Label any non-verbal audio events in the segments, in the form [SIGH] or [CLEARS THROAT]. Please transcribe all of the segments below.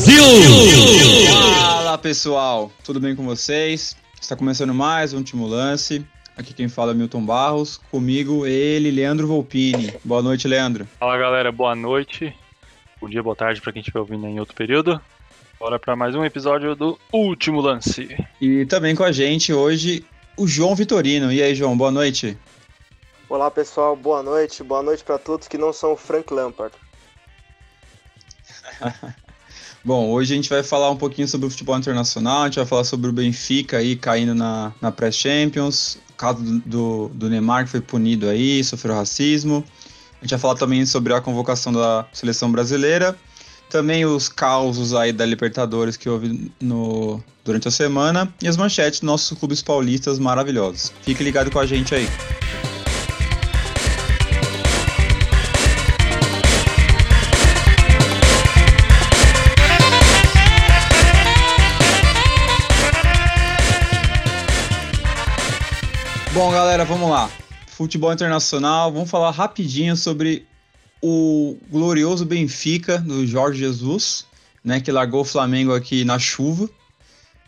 Brasil! Fala pessoal, tudo bem com vocês? Está começando mais um último lance. Aqui quem fala é Milton Barros, comigo ele, Leandro Volpini. Boa noite, Leandro. Fala galera, boa noite. Bom dia, boa tarde para quem estiver ouvindo em outro período. Bora para mais um episódio do Último Lance. E também com a gente hoje o João Vitorino. E aí, João, boa noite. Olá pessoal, boa noite. Boa noite para todos que não são Frank Lampard. [LAUGHS] Bom, hoje a gente vai falar um pouquinho sobre o futebol internacional, a gente vai falar sobre o Benfica aí caindo na, na pré-Champions, o caso do, do Neymar que foi punido aí, sofreu racismo. A gente vai falar também sobre a convocação da seleção brasileira, também os causos aí da Libertadores que houve no, durante a semana e as manchetes dos nossos clubes paulistas maravilhosos. Fique ligado com a gente aí. Bom, galera, vamos lá. Futebol internacional, vamos falar rapidinho sobre o glorioso Benfica do Jorge Jesus, né, que largou o Flamengo aqui na chuva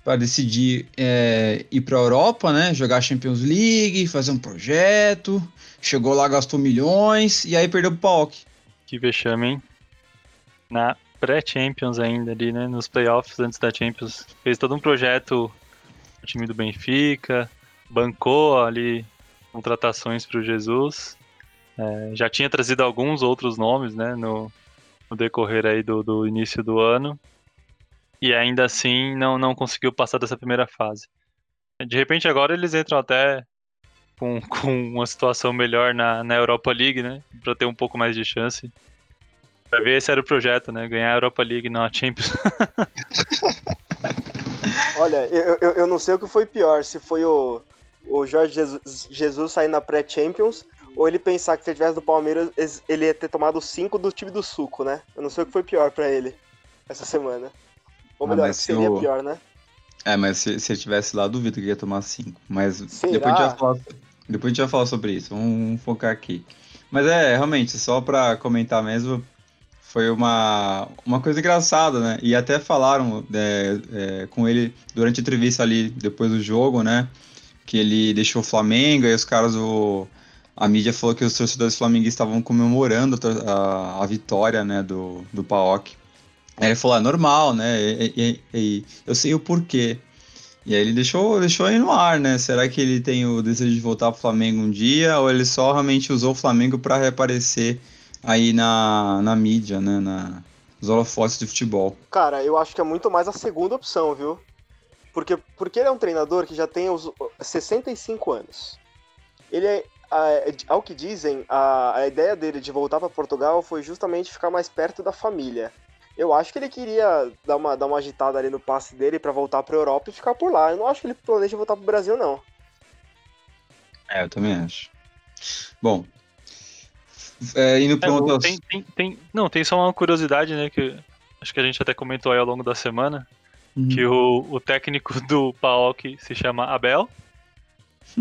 para decidir é, ir para a Europa, né, jogar Champions League, fazer um projeto. Chegou lá, gastou milhões e aí perdeu o PAOK. Que vexame, hein? Na pré-Champions ainda ali, né, nos playoffs antes da Champions, fez todo um projeto o time do Benfica, bancou ali contratações para o Jesus. É, já tinha trazido alguns outros nomes né, no, no decorrer aí do, do, início do ano. E ainda assim não, não conseguiu passar dessa primeira fase. De repente agora eles entram até com, [LAUGHS] com uma situação melhor na, na Europa League, né? Para ter um pouco mais de chance. Pra ver esse era o projeto, né? Ganhar a Europa League, não a Champions. [LAUGHS] Olha, eu, eu, eu não sei o que foi pior, se foi o, o Jorge Jesus, Jesus sair na pré-Champions, ou ele pensar que se ele tivesse do Palmeiras, ele ia ter tomado 5 do time do Suco, né? Eu não sei o que foi pior para ele essa semana. Ou melhor, ah, seria o... pior, né? É, mas se, se ele tivesse lá, duvido que ia tomar 5. Mas depois a, gente vai falar, depois a gente vai falar sobre isso. Vamos, vamos focar aqui. Mas é, realmente, só para comentar mesmo, foi uma, uma coisa engraçada, né? E até falaram é, é, com ele durante a entrevista ali, depois do jogo, né? Que ele deixou o Flamengo, e os caras, o, a mídia falou que os torcedores flamenguistas estavam comemorando a, a, vitória, né, do, do PAOK. Aí ele falou, é normal, né, e, e, e, eu sei o porquê. E aí ele deixou, deixou aí no ar, né, será que ele tem o desejo de voltar pro Flamengo um dia, ou ele só realmente usou o Flamengo para reaparecer aí na, na mídia, né, na, nos holofotes de futebol? Cara, eu acho que é muito mais a segunda opção, viu? Porque, porque ele é um treinador que já tem os 65 anos. Ele é, ao que dizem, a, a ideia dele de voltar para Portugal foi justamente ficar mais perto da família. Eu acho que ele queria dar uma, dar uma agitada ali no passe dele para voltar para Europa e ficar por lá. Eu não acho que ele planeja voltar para o Brasil, não. É, eu também acho. Bom, é, indo para é, outras... tem, tem, tem, Não, tem só uma curiosidade, né, que acho que a gente até comentou aí ao longo da semana, Uhum. Que o, o técnico do PAOK se chama Abel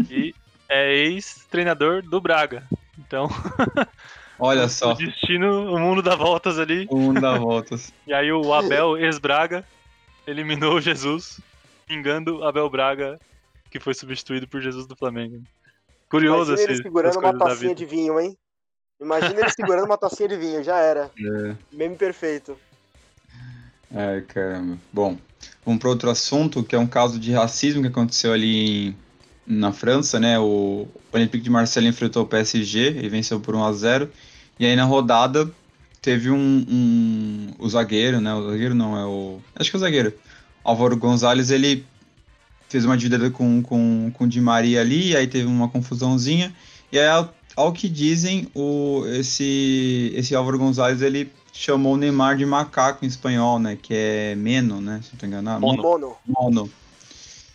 e [LAUGHS] é ex-treinador do Braga. Então. [LAUGHS] Olha só. O destino, o mundo dá voltas ali. O mundo dá voltas. [LAUGHS] e aí o Abel, ex-Braga, eliminou o Jesus, pingando Abel Braga, que foi substituído por Jesus do Flamengo. Curioso Imagina ele segurando uma tacinha de vinho, hein? Imagina ele segurando uma tacinha de vinho, já era. É. Meme perfeito. Ai, caramba. Bom, vamos para outro assunto, que é um caso de racismo que aconteceu ali na França, né? O Olympique de Marseille enfrentou o PSG e venceu por 1 a 0 E aí na rodada teve um, um o zagueiro, né? O zagueiro não, é o. Acho que é o zagueiro. Álvaro Gonzalez, ele fez uma dívida com, com, com o Di Maria ali, aí teve uma confusãozinha. E aí, ao, ao que dizem, o, esse, esse Álvaro Gonzalez, ele chamou o Neymar de macaco em espanhol, né? Que é meno, né? Se não tô enganado. Mono. Mono.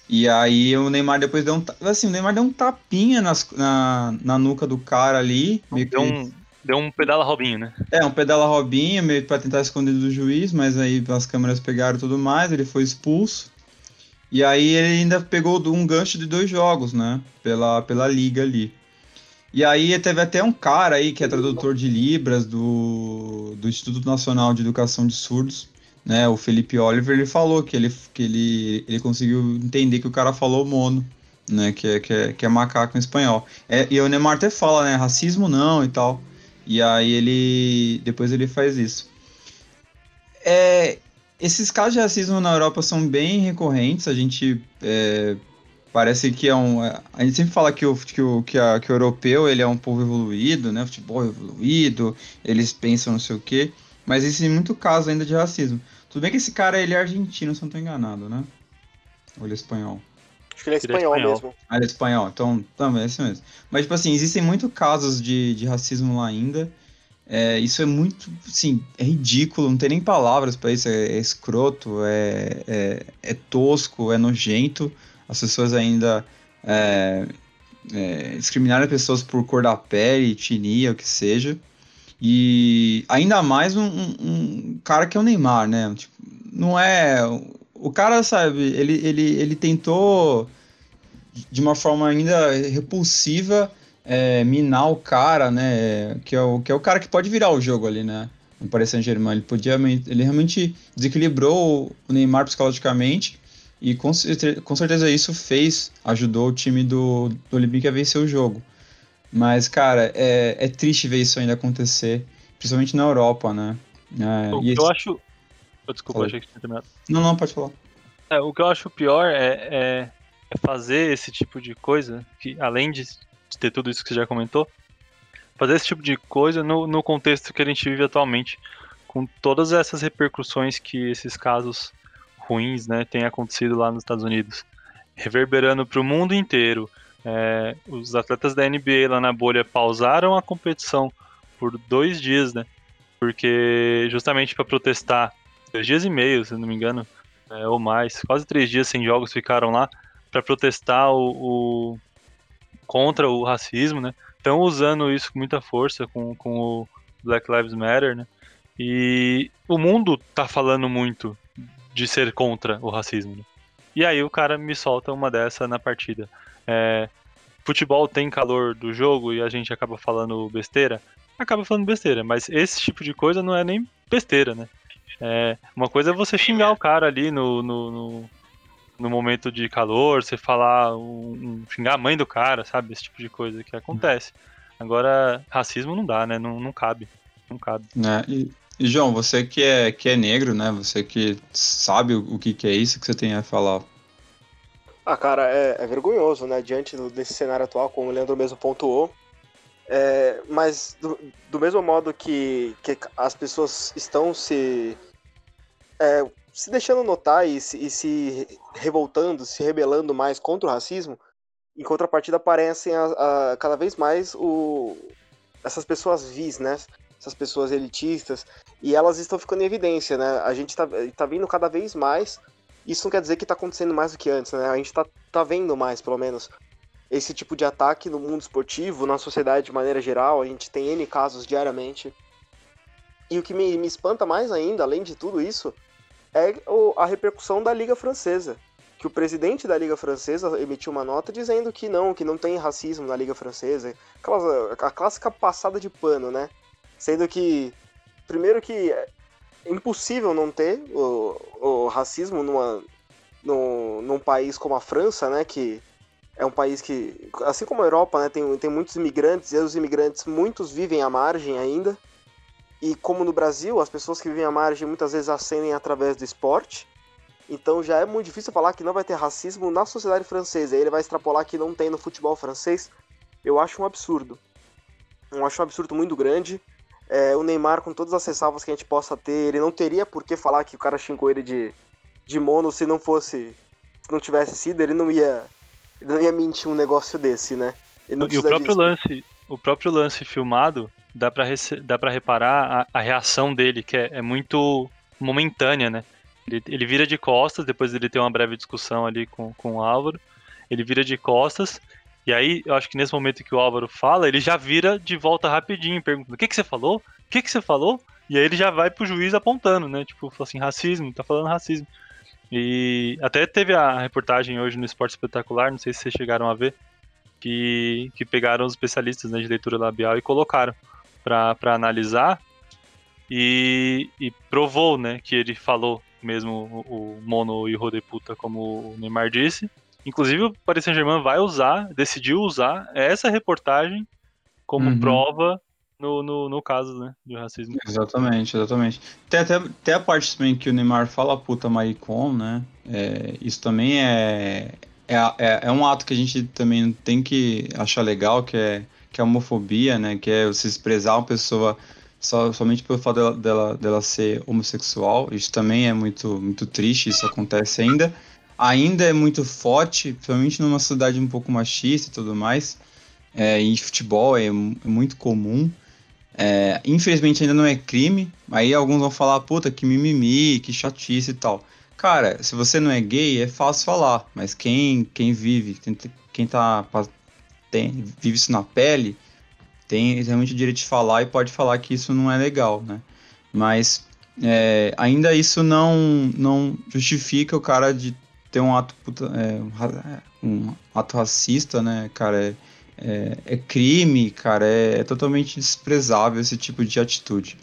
E aí o Neymar depois deu um. Assim, o Neymar deu um tapinha nas, na, na nuca do cara ali. Meio deu, que... um, deu um pedala Robinho, né? É, um pedala Robinho, meio pra tentar esconder do juiz, mas aí as câmeras pegaram tudo mais, ele foi expulso. E aí ele ainda pegou um gancho de dois jogos, né? Pela, pela liga ali. E aí teve até um cara aí que é tradutor de Libras do, do Instituto Nacional de Educação de Surdos, né, o Felipe Oliver, ele falou que ele, que ele, ele conseguiu entender que o cara falou mono, né, que é, que é, que é macaco em espanhol. É, e o Neymar até fala, né, racismo não e tal. E aí ele, depois ele faz isso. É, esses casos de racismo na Europa são bem recorrentes, a gente é, parece que é um. A gente sempre fala que o, que o, que, a, que o europeu ele é um povo evoluído, né? Futebol evoluído, eles pensam não sei o quê. Mas existe muito caso ainda de racismo. Tudo bem que esse cara ele é argentino, se não estou enganado, né? Ou ele é espanhol? Acho que ele é espanhol, ele é espanhol. mesmo. Ah, ele é espanhol, então também é isso mesmo. Mas, tipo assim, existem muitos casos de, de racismo lá ainda. É, isso é muito, sim, é ridículo, não tem nem palavras para isso, é, é escroto, é, é, é, tosco, é nojento. As pessoas ainda é, é, discriminarem pessoas por cor da pele, etnia, o que seja. E ainda mais um, um, um, cara que é o Neymar, né? Tipo, não é. O cara, sabe, ele, ele, ele tentou de uma forma ainda repulsiva é, minar o cara, né? Que é o, que é o cara que pode virar o jogo ali, né? No Paris Saint-Germain. Ele, podia, ele realmente desequilibrou o Neymar psicologicamente e com, com certeza isso fez, ajudou o time do, do Olympique a vencer o jogo. Mas, cara, é, é triste ver isso ainda acontecer, principalmente na Europa, né? É, o que esse... eu acho. Oh, desculpa, Falei. achei que tinha terminado. Não, não, pode falar. É, o que eu acho pior é, é, é, fazer esse tipo de coisa, que além de, de, ter tudo isso que você já comentou, fazer esse tipo de coisa no, no contexto que a gente vive atualmente, com todas essas repercussões que esses casos ruins né, têm acontecido lá nos Estados Unidos, reverberando para o mundo inteiro é, os atletas da NBA lá na bolha pausaram a competição por dois dias, né? Porque justamente para protestar, dois dias e meio, se não me engano, é, ou mais, quase três dias sem jogos ficaram lá para protestar o, o, contra o racismo, né? Estão usando isso com muita força com, com o Black Lives Matter, né? E o mundo tá falando muito de ser contra o racismo. Né? E aí o cara me solta uma dessa na partida. É, futebol tem calor do jogo e a gente acaba falando besteira, acaba falando besteira, mas esse tipo de coisa não é nem besteira, né? É, uma coisa é você xingar o cara ali no, no, no, no momento de calor, você falar, um, um, xingar a mãe do cara, sabe? Esse tipo de coisa que acontece. Agora, racismo não dá, né? Não, não cabe. Não cabe. É, e, e, João, você que é, que é negro, né? Você que sabe o, o que, que é isso que você tem a falar. Ah, cara, é, é vergonhoso, né? Diante desse cenário atual, como o Leandro mesmo pontuou. É, mas do, do, mesmo modo que, que as pessoas estão se, é, se deixando notar e se, e se, revoltando, se rebelando mais contra o racismo, em contrapartida aparecem a, a, cada vez mais o, essas pessoas vis, né? Essas pessoas elitistas, e elas estão ficando em evidência, né? A gente está tá vendo cada vez mais isso não quer dizer que está acontecendo mais do que antes, né? A gente está tá vendo mais, pelo menos, esse tipo de ataque no mundo esportivo, na sociedade de maneira geral. A gente tem N casos diariamente. E o que me, me espanta mais ainda, além de tudo isso, é a repercussão da Liga Francesa. Que o presidente da Liga Francesa emitiu uma nota dizendo que não, que não tem racismo na Liga Francesa. A clássica passada de pano, né? Sendo que, primeiro que impossível não ter o, o racismo numa, no, num país como a França, né, que é um país que, assim como a Europa, né, tem, tem muitos imigrantes, e os imigrantes, muitos vivem à margem ainda, e como no Brasil, as pessoas que vivem à margem muitas vezes ascendem através do esporte, então já é muito difícil falar que não vai ter racismo na sociedade francesa, e ele vai extrapolar que não tem no futebol francês, eu acho um absurdo. Eu acho um absurdo muito grande, é, o Neymar, com todas as ressalvas que a gente possa ter, ele não teria por que falar que o cara xingou ele de, de mono se não fosse. Se não tivesse sido, ele não ia. Ele não ia mentir um negócio desse, né? e o próprio disso. lance, o próprio lance filmado, dá pra, dá pra reparar a, a reação dele, que é, é muito momentânea, né? Ele, ele, vira de costas, depois ele tem uma breve discussão ali com, com o Álvaro. Ele vira de costas e aí, eu acho que nesse momento que o Álvaro fala, ele já vira de volta rapidinho, pergunta: o que, que você falou? O que, que você falou? E aí ele já vai pro juiz apontando, né? Tipo, assim, racismo, tá falando racismo. E até teve a reportagem hoje no Esporte Espetacular, não sei se vocês chegaram a ver, que, que pegaram os especialistas né, de leitura labial e colocaram para analisar. e, e provou, né, que ele falou mesmo o, o Mono e o Rodeputa, como o Neymar disse. Inclusive o Paris Saint-Germain vai usar, decidiu usar essa reportagem como uhum. prova no, no, no, caso, né, de racismo. Exatamente, exatamente. Tem até, até a parte também que o Neymar fala puta maricon, né, é, isso também é, é, é, é, um ato que a gente também tem que achar legal, que é, que é a homofobia, né, que é você desprezar uma pessoa só, somente pelo fato dela, dela, dela ser homossexual, isso também é muito, muito triste, isso acontece ainda. Ainda é muito forte, principalmente numa cidade um pouco machista e tudo mais, é, e futebol é, é muito comum. É, infelizmente ainda não é crime. Aí alguns vão falar, puta, que mimimi, que chatice e tal. Cara, se você não é gay, é fácil falar. Mas quem, quem vive, quem, tá, tem, vive isso na pele, tem realmente o direito de falar e pode falar que isso não é legal, né? Mas é, ainda isso não, não justifica o cara de ter um ato, puta, é, um ato racista, né, cara? É, é, é crime, cara, é, é, totalmente desprezável esse tipo de atitude.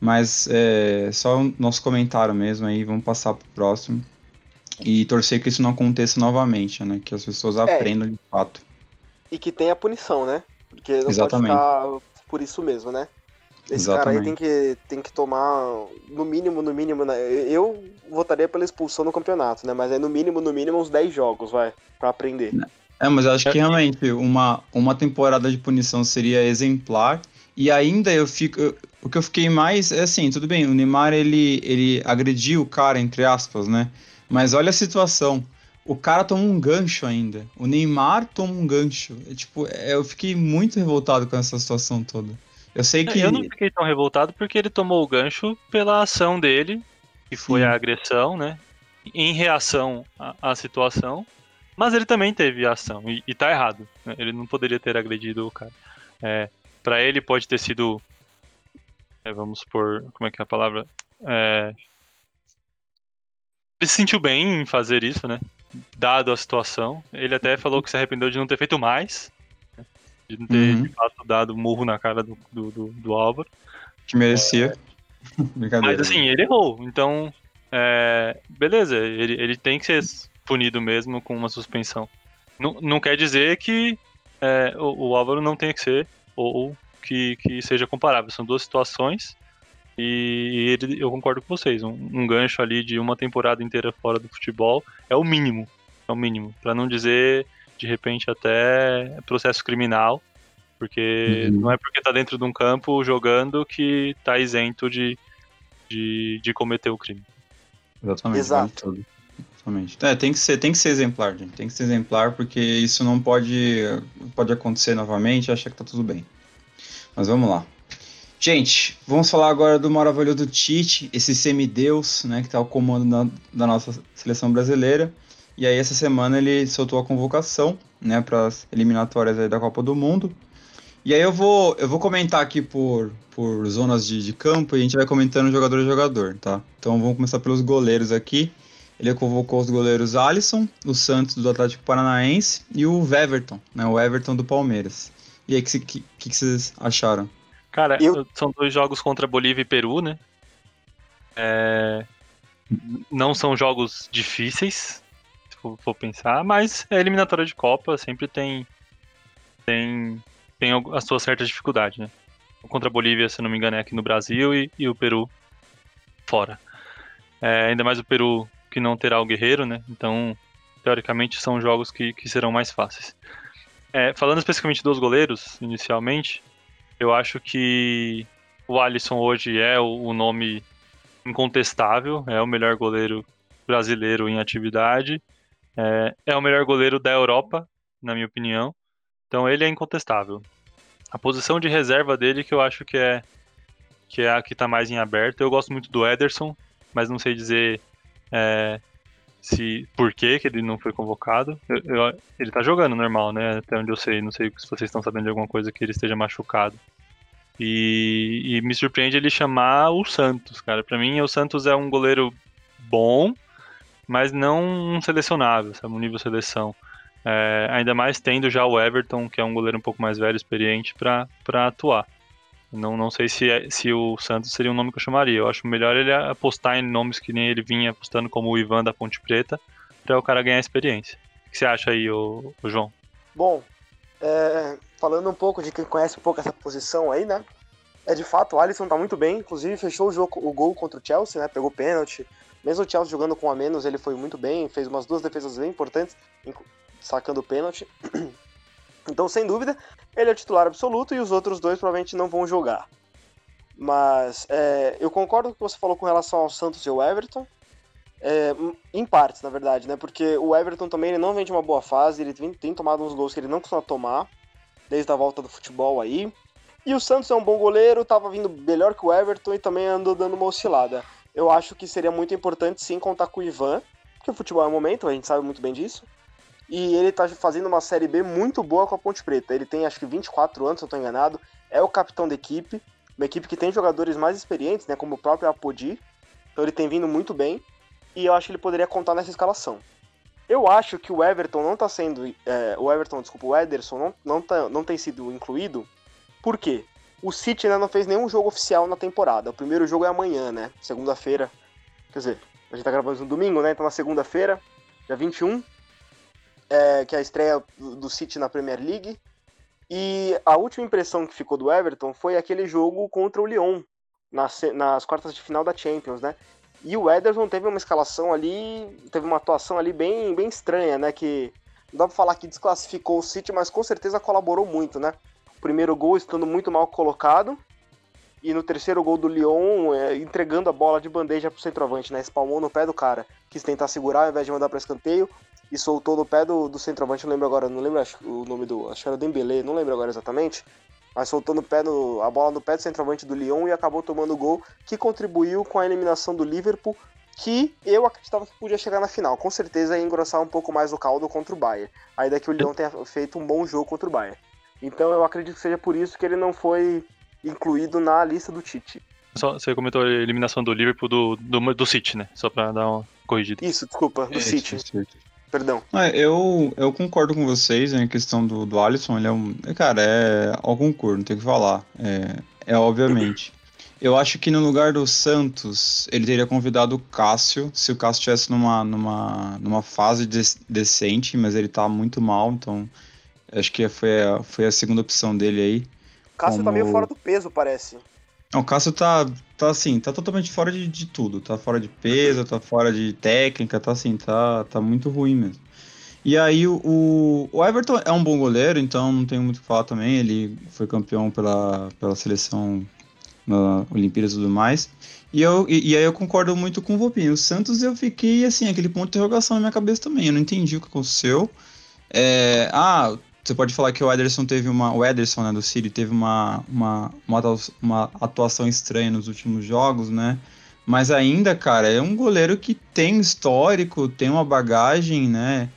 Mas é só o nosso comentário mesmo aí, vamos passar pro próximo. E torcer que isso não aconteça novamente, né? Que as pessoas é. aprendam de fato. E que tenha punição, né? Porque não Exatamente. pode ficar por isso mesmo, né? Esse Exatamente. cara aí tem que, tem que tomar, no mínimo, no mínimo, né? eu votaria pela expulsão no campeonato, né? Mas é no mínimo, no mínimo, uns 10 jogos, vai, pra aprender. É, mas eu acho que realmente uma, uma temporada de punição seria exemplar. E ainda eu fico. Eu, o que eu fiquei mais é assim, tudo bem, o Neymar ele, ele agrediu o cara, entre aspas, né? Mas olha a situação. O cara toma um gancho ainda. O Neymar toma um gancho. É, tipo, é, eu fiquei muito revoltado com essa situação toda. Eu sei que. Eu não fiquei tão revoltado porque ele tomou o gancho pela ação dele, que foi Sim. a agressão, né? Em reação à, à situação. Mas ele também teve ação, e, e tá errado. Né? Ele não poderia ter agredido o cara. É, para ele pode ter sido. É, vamos supor. Como é que é a palavra? É, ele se sentiu bem em fazer isso, né? Dado a situação. Ele até falou que se arrependeu de não ter feito mais. Né? De não ter, uhum. de fato, dado murro na cara do, do, do, do Álvaro. Que merecia. [LAUGHS] É... Mas assim, ele errou. Então, é... beleza, ele, ele tem que ser punido mesmo com uma suspensão. Não, não quer dizer que é, o, o, Álvaro não tenha que ser, ou que, que seja comparável. São duas situações e ele, eu concordo com vocês. Um, um, gancho ali de uma temporada inteira fora do futebol é o mínimo. É o mínimo. para não dizer, de repente, até processo criminal. Porque uhum. não é porque tá dentro de um campo jogando que tá isento de, de, de cometer o crime. Exatamente. Exato. Exatamente. É, tem que ser, tem que ser exemplar, gente. Tem que ser exemplar porque isso não pode, pode acontecer novamente e achar que tá tudo bem. Mas vamos lá. Gente, vamos falar agora do maravilhoso Tite, esse semideus, né, que tá ao comando da, da nossa seleção brasileira. E aí essa semana ele soltou a convocação, né, para as eliminatórias da Copa do Mundo. E aí eu vou, eu vou comentar aqui por, por zonas de, de campo e a gente vai comentando jogador a jogador, tá? Então vamos começar pelos goleiros aqui. Ele convocou os goleiros Alisson, o Santos do Atlético Paranaense e o Everton, né? O Everton do Palmeiras. E aí, o que, que, que, vocês acharam? Cara, Eu... são dois jogos contra Bolívia e Peru, né? É... Não são jogos difíceis, se for pensar, mas é eliminatória de Copa, sempre tem, tem, tem a sua certa dificuldade, né? Contra a Bolívia, se não me engano, é aqui no Brasil e, e o Peru fora. É, ainda mais o Peru que não terá o Guerreiro, né? Então, teoricamente, são jogos que, que serão mais fáceis. É, falando especificamente dos goleiros, inicialmente, eu acho que o Alisson hoje é o, o nome incontestável, é o melhor goleiro brasileiro em atividade, é, é, o melhor goleiro da Europa, na minha opinião. Então ele é incontestável. A posição de reserva dele que eu acho que é que é a que está mais em aberto. Eu gosto muito do Ederson, mas não sei dizer é, se por que, ele não foi convocado. Eu, eu, ele tá jogando normal, né? Até onde eu sei. Não sei se vocês estão sabendo de alguma coisa que ele esteja machucado. E, e me surpreende ele chamar o Santos, cara. Para mim, o Santos é um goleiro bom, mas não um selecionável, sabe? Um nível seleção. É, ainda mais tendo já o Everton, que é um goleiro um pouco mais velho, experiente, para atuar. Não, não sei se, é, se o Santos seria um nome que eu chamaria. Eu acho melhor ele apostar em nomes que nem ele vinha apostando, como o Ivan da Ponte Preta, para o cara ganhar experiência. O que você acha aí, o, João? Bom, é, falando um pouco de quem conhece um pouco essa posição aí, né? É de fato, o Alisson tá muito bem, inclusive fechou o jogo, o gol contra o Chelsea, né? Pegou pênalti. Mesmo o Chelsea jogando com a menos, ele foi muito bem, fez umas duas defesas bem importantes, sacando o pênalti. [CLEARS THROAT] Então, sem dúvida, ele é titular absoluto e os outros dois provavelmente não vão jogar. Mas é, eu concordo com o que você falou com relação ao Santos e ao Everton. É, em partes, na verdade, né? Porque o Everton também ele não vem de uma boa fase, ele tem, tem tomado uns gols que ele não costuma tomar, desde a volta do futebol aí. E o Santos é um bom goleiro, estava vindo melhor que o Everton e também andou dando uma oscilada. Eu acho que seria muito importante sim contar com o Ivan, porque o futebol é um momento, a gente sabe muito bem disso. E ele tá fazendo uma Série B muito boa com a Ponte Preta. Ele tem acho que 24 anos, se eu tô enganado. É o capitão da equipe. Uma equipe que tem jogadores mais experientes, né? Como o próprio Apodi. Então ele tem vindo muito bem. E eu acho que ele poderia contar nessa escalação. Eu acho que o Everton não tá sendo. É, o Everton, desculpa, o Ederson não, não, tá, não tem sido incluído. Por quê? O City ainda não fez nenhum jogo oficial na temporada. O primeiro jogo é amanhã, né? Segunda-feira. Quer dizer, a gente tá gravando no domingo, né? Então na segunda-feira, dia 21, é, que é a estreia do City na Premier League. E a última impressão que ficou do Everton foi aquele jogo contra o Lyon, nas, nas quartas de final da Champions, né? E o Ederson teve uma escalação ali, teve uma atuação ali bem, bem estranha, né? Que não dá pra falar que desclassificou o City, mas com certeza colaborou muito, né? Primeiro gol estando muito mal colocado, e no terceiro gol do Lyon, é, entregando a bola de bandeja pro centroavante, né? Espalmou no pé do cara, quis tentar segurar ao invés de mandar para escanteio e soltou no pé do, do centroavante, não lembro agora, não lembro acho, o nome do. Acho que era Dembele, não lembro agora exatamente. Mas soltou no pé no, a bola no pé do centroavante do Lyon e acabou tomando o gol que contribuiu com a eliminação do Liverpool, que eu acreditava que podia chegar na final. Com certeza ia engrossar um pouco mais o caldo contra o Bayern. Ainda que o Lyon tenha feito um bom jogo contra o Bayern. Então eu acredito que seja por isso que ele não foi incluído na lista do Tite. Só, você comentou a eliminação do Liverpool do, do, do City, né? Só pra dar uma corrigida. Isso, desculpa, do é, City. Isso, isso perdão. É, eu, eu concordo com vocês em questão do, do Alisson, ele é um. Cara, é ao concurso, não tem o que falar. É, é obviamente. Eu acho que no lugar do Santos, ele teria convidado o Cássio, se o Cássio estivesse numa, numa, numa fase de, decente, mas ele tá muito mal, então acho que foi a, foi a segunda opção dele aí. O Cássio como... tá meio fora do peso, parece. Não, o Cássio tá, tá assim, tá totalmente fora de, de tudo. Tá fora de peso, tá fora de técnica, tá assim, tá, tá muito ruim mesmo. E aí o, o Everton é um bom goleiro, então não tenho muito o que falar também. Ele foi campeão pela, pela seleção na Olimpíadas e tudo mais. E, eu, e, e, aí eu concordo muito com o Vopinho. O Santos eu fiquei assim, aquele ponto de interrogação na minha cabeça também. Eu não entendi o que aconteceu. É, ah, você pode falar que o Ederson teve uma. O Ederson, né, do City, teve uma, uma, uma, atuação estranha nos últimos jogos, né? Mas ainda, cara, é um goleiro que tem histórico, tem uma bagagem, né?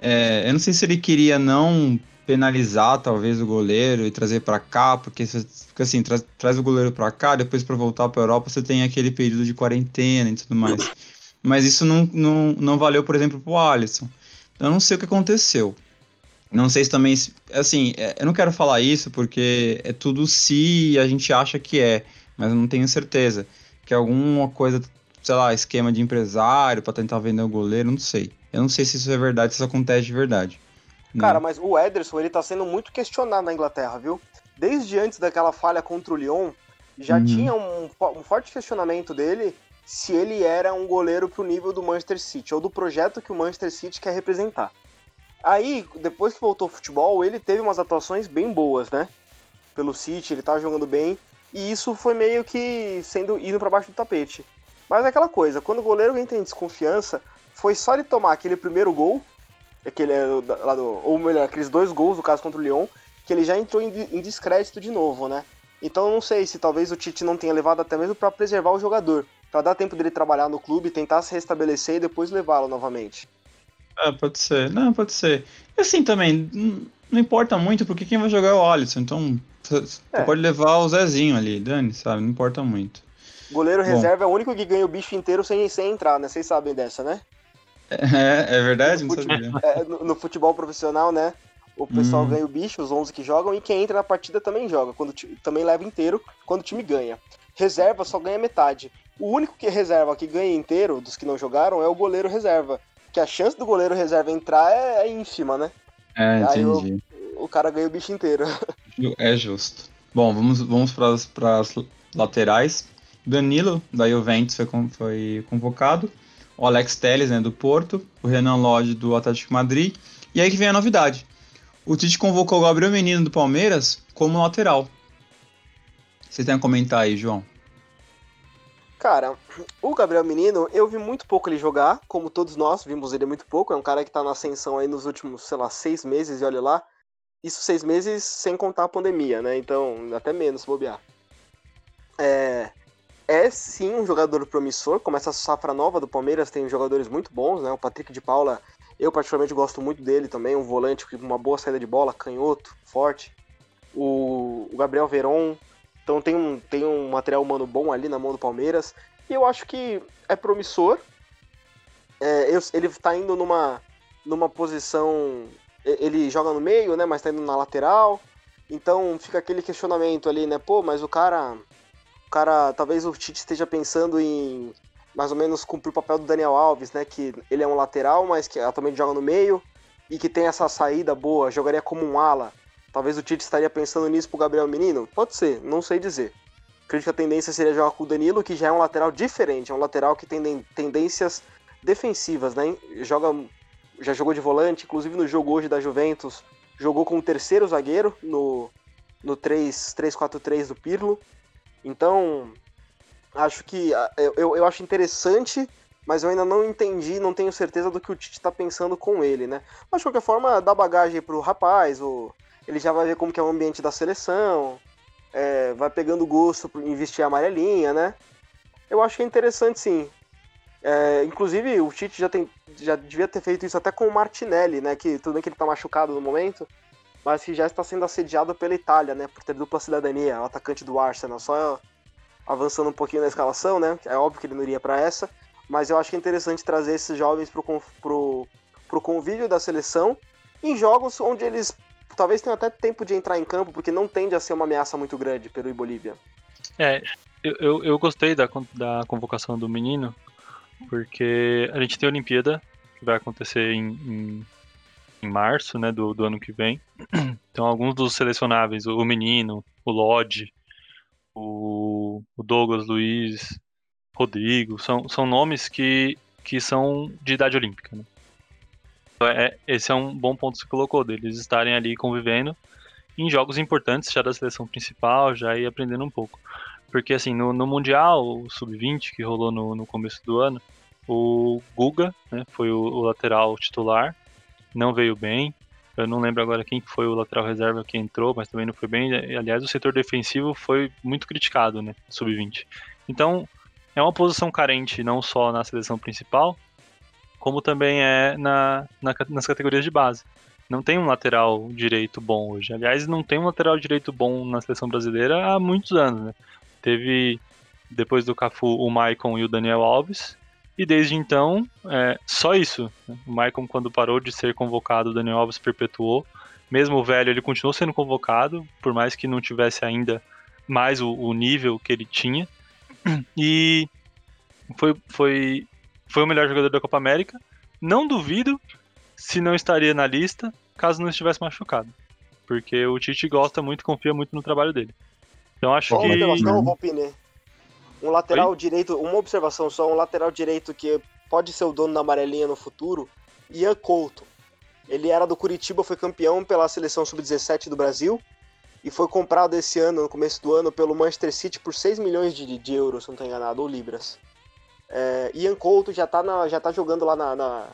É, eu não sei se ele queria não penalizar, talvez, o goleiro e trazer para cá, porque, porque assim, tra traz o goleiro para cá, depois para voltar para Europa você tem aquele período de quarentena e tudo mais. [LAUGHS] Mas isso não, não, não valeu, por exemplo, pro Alisson. Eu não sei o que aconteceu. Não sei se também. Assim, é, eu não quero falar isso porque é tudo se a gente acha que é, mas eu não tenho certeza. Que alguma coisa, sei lá, esquema de empresário para tentar vender o goleiro, não sei. Eu não sei se isso é verdade, se isso acontece de verdade. Cara, mas o Ederson, ele tá sendo muito questionado na Inglaterra, viu? Desde antes daquela falha contra o Lyon, já uhum. tinha um, um forte questionamento dele se ele era um goleiro pro nível do Manchester City, ou do projeto que o Manchester City quer representar. Aí, depois que voltou ao futebol, ele teve umas atuações bem boas, né? Pelo City, ele tava jogando bem. E isso foi meio que sendo indo para baixo do tapete. Mas é aquela coisa, quando o goleiro entra em desconfiança, foi só ele tomar aquele primeiro gol, aquele, é, lá do, ou melhor, aqueles dois gols, no caso contra o Lyon, que ele já entrou em, em descrédito de novo, né? Então eu não sei se talvez o Tite não tenha levado até mesmo para preservar o jogador, para dar tempo dele trabalhar no clube, tentar se restabelecer e depois levá-lo novamente. É, pode ser. Não, pode ser. E assim também, não importa muito, porque quem vai jogar é o Alisson. Então, você é. pode levar o Zezinho ali, Dani, sabe? Não importa muito. Goleiro Bom. reserva é o único que ganha o bicho inteiro sem, sem entrar, né? Vocês sabem dessa, né? É, é verdade? No, fute... [LAUGHS] é, no, no futebol profissional, né? O pessoal hum. ganha o bicho, os 11 que jogam, e quem entra na partida também joga, quando também leva inteiro quando o time ganha. Reserva só ganha metade. O único que reserva que ganha inteiro dos que não jogaram é o goleiro reserva. Que a chance do goleiro reserva entrar é, é ínfima, né? É, entendi. O, o, cara ganha o bicho inteiro. É justo. Bom, vamos, vamos para as laterais. Danilo, da Juventus, foi, foi convocado. O Alex Telles, né, do Porto. O Renan Lodge, do Atlético Madrid. E aí que vem a novidade o Tite convocou o Gabriel Menino do Palmeiras como lateral. Você tem a comentar aí, João? Cara, o Gabriel Menino, eu vi muito pouco ele jogar, como todos nós vimos ele muito pouco. É um cara que tá na ascensão aí nos últimos, sei lá, seis meses, e olha lá. Isso seis meses sem contar a pandemia, né? Então, até menos bobear. É, é sim um jogador promissor, como essa safra nova do Palmeiras tem jogadores muito bons, né? O Patrick de Paula eu, particularmente, gosto muito dele também. Um volante com uma boa saída de bola, canhoto, forte. O, o Gabriel Veron. Então tem um, tem um material humano bom ali na mão do Palmeiras. E eu acho que é promissor. É, ele está indo numa, numa posição. Ele joga no meio, né? Mas está indo na lateral. Então fica aquele questionamento ali, né? Pô, mas o cara. O cara. Talvez o Tite esteja pensando em mais ou menos cumprir o papel do Daniel Alves, né? Que ele é um lateral, mas que atualmente joga no meio e que tem essa saída boa, jogaria como um ala. Talvez o Tite estaria pensando nisso pro Gabriel Menino? Pode ser, não sei dizer. Acredito que a tendência seria jogar com o Danilo, que já é um lateral diferente, é um lateral que tem tendências defensivas, né? Joga, já jogou de volante, inclusive no jogo hoje da Juventus, jogou como terceiro zagueiro no, no 3-4-3 do Pirlo. Então, acho que eu, eu acho interessante, mas eu ainda não entendi, não tenho certeza do que o Tite está pensando com ele, né? Mas de qualquer forma, dá bagagem pro rapaz, o, ele já vai ver como que é o ambiente da seleção, é, vai pegando gosto em vestir a amarelinha, né? Eu acho que é interessante sim. É, inclusive, o Tite já, tem, já devia ter feito isso até com o Martinelli, né? Que tudo bem que ele tá machucado no momento, mas que já está sendo assediado pela Itália, né? Por ter dupla cidadania, o atacante do Arsenal. Só avançando um pouquinho na escalação, né? É óbvio que ele não iria para essa, mas eu acho que é interessante trazer esses jovens pro, pro, pro convívio da seleção em jogos onde eles talvez tenham até tempo de entrar em campo, porque não tende a ser uma ameaça muito grande Peru e Bolívia. É, eu, eu, eu gostei da, da convocação do menino, porque a gente tem a Olimpíada, que vai acontecer em, em, em março né, do, do ano que vem. [CLEARS THROAT] Então, alguns dos selecionáveis, o menino, o Lodge, o, o Douglas Luiz, Rodrigo, são, são nomes que, que são de idade olímpica. Né? É, esse é um bom ponto que você colocou, deles estarem ali convivendo em jogos importantes já da seleção principal, já ir aprendendo um pouco. Porque assim, no, no Mundial, o Sub-20, que rolou no, no começo do ano, o Guga né, foi o, o lateral titular, não veio bem, eu não lembro agora quem foi o lateral reserva que entrou, mas também não foi bem. Aliás, o setor defensivo foi muito criticado, né? Sub-20. Então, é uma posição carente não só na seleção principal, como também é na, na, nas categorias de base. Não tem um lateral direito bom hoje. Aliás, não tem um lateral direito bom na seleção brasileira há muitos anos, né? Teve, depois do Cafu, o Maicon e o Daniel Alves, e desde então, é, só isso. O Maicon, quando parou de ser convocado, o Daniel Alves perpetuou. Mesmo o velho, ele continuou sendo convocado, por mais que não tivesse ainda mais o, o nível que ele tinha. E foi, foi, foi o melhor jogador da Copa América. Não duvido se não estaria na lista caso não estivesse machucado. Porque o Tite gosta muito, confia muito no trabalho dele. Então acho Bom, que. Não, um lateral Oi? direito, uma observação só, um lateral direito que pode ser o dono da amarelinha no futuro, Ian Couto. Ele era do Curitiba, foi campeão pela seleção sub-17 do Brasil e foi comprado esse ano, no começo do ano, pelo Manchester City por 6 milhões de, de euros, se não estou enganado, ou libras. É, Ian Couto já está já tá jogando lá na, na,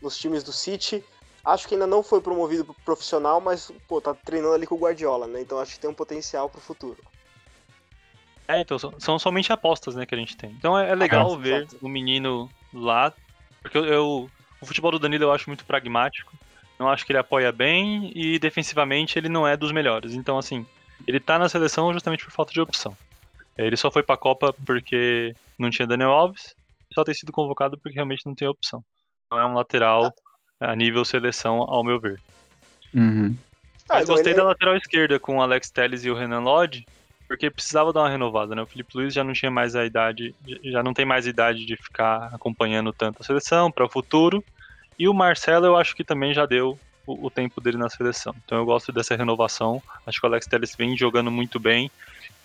nos times do City. Acho que ainda não foi promovido pro profissional, mas pô, tá treinando ali com o Guardiola, né? Então acho que tem um potencial pro futuro. É, então são, são, somente apostas, né, que a gente tem. Então é, é legal ah, ver o menino lá, porque eu, eu, o futebol do Danilo eu acho muito pragmático. Não acho que ele apoia bem e defensivamente ele não é dos melhores. Então, assim, ele tá na seleção justamente por falta de opção. Ele só foi pra Copa porque não tinha Daniel Alves, só tem sido convocado porque realmente não tem opção. Não é um lateral a nível seleção, ao meu ver. Uhum. Ah, Mas gostei ele... da lateral esquerda com o Alex Telles e o Renan Lodge, porque precisava dar uma renovada, né? O Felipe Luiz já não tinha mais a idade, já não tem mais idade de ficar acompanhando tanto a seleção para o futuro. E o Marcelo eu acho que também já deu o, o, tempo dele na seleção. Então eu gosto dessa renovação. Acho que o Alex Telles vem jogando muito bem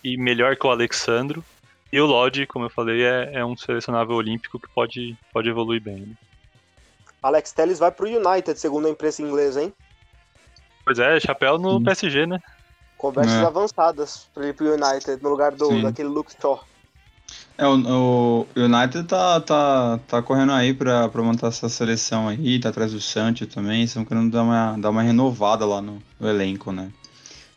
e melhor que o Alexandro. E o Lodge, como eu falei, é, é um selecionável olímpico que pode, pode evoluir bem. Né? Alex Telles vai pro United, segundo a imprensa inglesa, hein? Pois é, chapéu no Sim. PSG, né? Conversas é. avançadas pra ir pro United, no lugar do, daquele Luke Shaw. É, o, o, United tá, tá, tá correndo aí pra, pra montar essa seleção aí, tá atrás do Sancho também, estão querendo dar uma, dar uma renovada lá no, no elenco, né?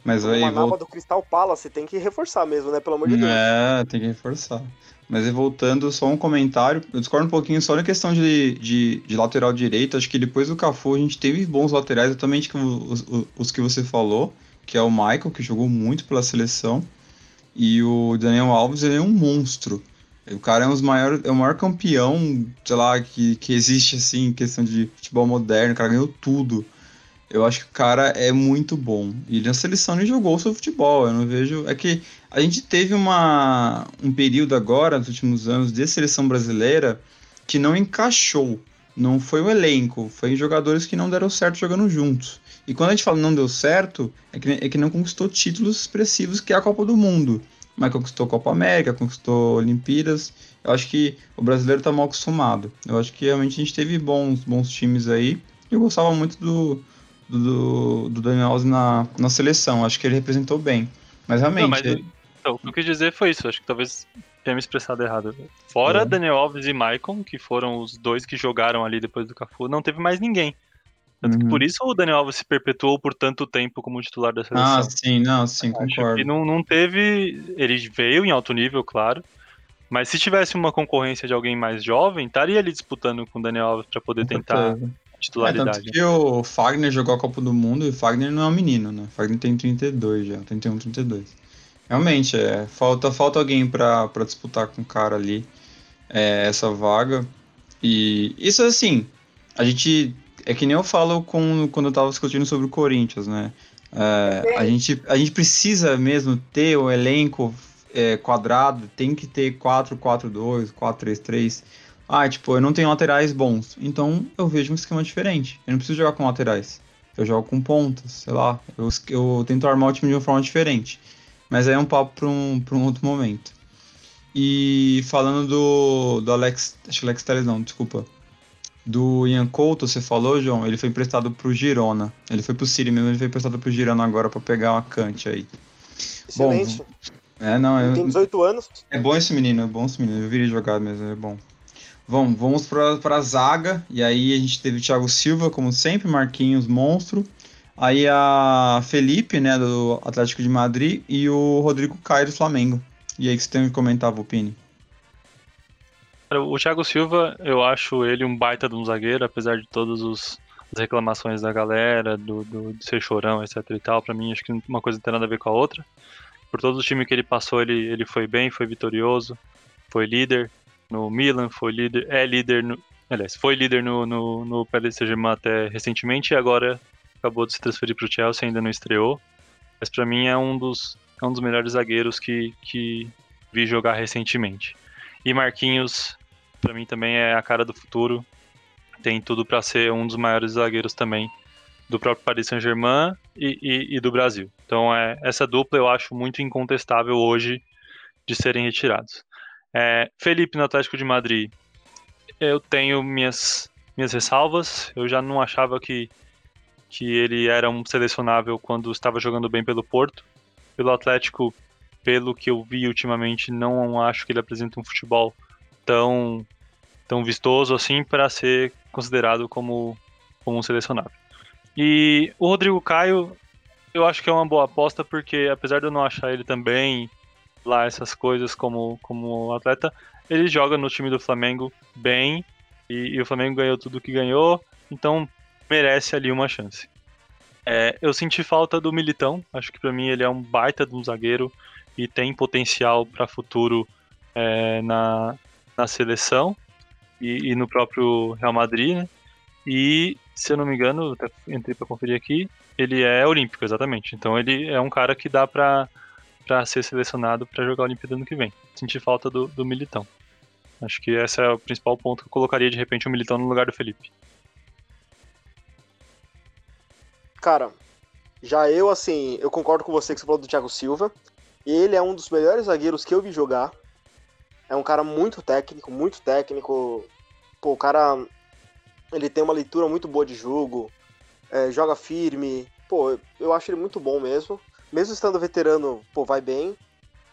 Mas aí, uma nova do Crystal Palace, tem que reforçar mesmo, né? Pelo amor de Deus. É, tem que reforçar. Mas aí, voltando, só um comentário. Eu discordo um pouquinho só na questão de, de, de, lateral direito. Acho que depois do Cafu a gente teve bons laterais, exatamente os, os, os, que você falou, que é o Michael, que jogou muito pela seleção. E o Daniel Alves, ele é um monstro. O cara é, um dos maiores, é o maior campeão, sei lá, que, que existe assim, em questão de futebol moderno. O cara ganhou tudo. Eu acho que o cara é muito bom. E na seleção ele jogou o seu futebol. Eu não vejo. É que a gente teve uma, um período agora, nos últimos anos, de seleção brasileira que não encaixou. Não foi o elenco, foi jogadores que não deram certo jogando juntos. E quando a gente fala não deu certo, é que, é que não conquistou títulos expressivos, que é a Copa do Mundo. Mas conquistou Copa América, conquistou Olimpíadas. Eu acho que o brasileiro está mal acostumado. Eu acho que realmente a gente teve bons, bons times aí. Eu gostava muito do, do, do Daniel Alves na, na seleção. Acho que ele representou bem. Mas realmente. Não, mas, ele... então, o que eu quis dizer foi isso. Acho que talvez tenha me expressado errado. Fora é. Daniel Alves e Maicon, que foram os dois que jogaram ali depois do Cafu, não teve mais ninguém. Tanto uhum. que por isso o Daniel Alves se perpetuou por tanto tempo como titular da seleção. Ah, sim, não, sim, concordo. E não, não teve. Ele veio em alto nível, claro. Mas se tivesse uma concorrência de alguém mais jovem, estaria ali disputando com o Daniel Alves para poder tentar titularidade. É, tanto que o Fagner jogou a Copa do Mundo e o Fagner não é um menino, né? O Fagner tem 32 já, 31, 32. Realmente, é, falta, falta alguém para disputar com o cara ali é, essa vaga. E isso assim, a gente. É que nem eu falo com, quando eu tava discutindo sobre o Corinthians, né? É, a, gente, a gente precisa mesmo ter o elenco é, quadrado, tem que ter 4-4-2, 4-3-3 ah, tipo, eu não tenho laterais bons. Então eu vejo um esquema diferente. Eu não preciso jogar com laterais. Eu jogo com pontas, sei lá. Eu, eu tento armar o time de uma forma diferente. Mas aí é um papo para um, um outro momento. E falando do, do Alex. Acho que Alex Telles não, desculpa. Do Ian Couto, você falou, João? Ele foi emprestado pro Girona. Ele foi pro City mesmo, ele foi emprestado pro Girona agora para pegar uma cante aí. Excelente. Bom, é, não, ele eu, tem 18 anos. É bom esse menino, é bom esse menino. Eu viria jogar mesmo, é bom. Vamos, vamos para a zaga. E aí a gente teve o Thiago Silva, como sempre, Marquinhos, monstro. Aí a Felipe, né, do Atlético de Madrid, e o Rodrigo Caio do Flamengo. E aí que você tem que comentar, Vupini? O Thiago Silva, eu acho ele um baita de um zagueiro, apesar de todas as reclamações da galera, do, do, de ser chorão, etc e tal. Pra mim, acho que uma coisa não tem nada a ver com a outra. Por todo o time que ele passou, ele, ele foi bem, foi vitorioso, foi líder no Milan, foi líder, é líder no, aliás, foi líder no, no, no Paris Saint-Germain até recentemente e agora acabou de se transferir para o Chelsea, ainda não estreou. Mas para mim é um dos, é um dos melhores zagueiros que, que vi jogar recentemente. E Marquinhos, para mim também é a cara do futuro. Tem tudo para ser um dos maiores zagueiros também do próprio Paris Saint-Germain e, e, e, do Brasil. Então é, essa dupla eu acho muito incontestável hoje de serem retirados. É, Felipe no Atlético de Madrid, eu tenho minhas, minhas ressalvas. Eu já não achava que, que ele era um selecionável quando estava jogando bem pelo Porto. Pelo Atlético, pelo que eu vi ultimamente, não acho que ele apresenta um futebol tão, tão vistoso assim para ser considerado como, como um selecionável. E o Rodrigo Caio, eu acho que é uma boa aposta, porque apesar de eu não achar ele também lá essas coisas como, como atleta, ele joga no time do Flamengo bem e, e o Flamengo ganhou tudo que ganhou, então merece ali uma chance. É, eu senti falta do Militão, acho que para mim ele é um baita de um zagueiro e tem potencial para futuro é, na, na seleção e, e, no próprio Real Madrid, né? E se eu não me engano, entrei para conferir aqui, ele é olímpico, exatamente. Então ele é um cara que dá para para ser selecionado para jogar a Olimpíada ano que vem. Senti falta do, do Militão. Acho que esse é o principal ponto que eu colocaria de repente o Militão no lugar do Felipe. Cara, já eu assim, eu concordo com você que você falou do Thiago Silva. Ele é um dos melhores zagueiros que eu vi jogar. É um cara muito técnico, muito técnico. Pô, o cara ele tem uma leitura muito boa de jogo, é, joga firme. Pô, eu acho ele muito bom mesmo mesmo estando veterano, pô, vai bem.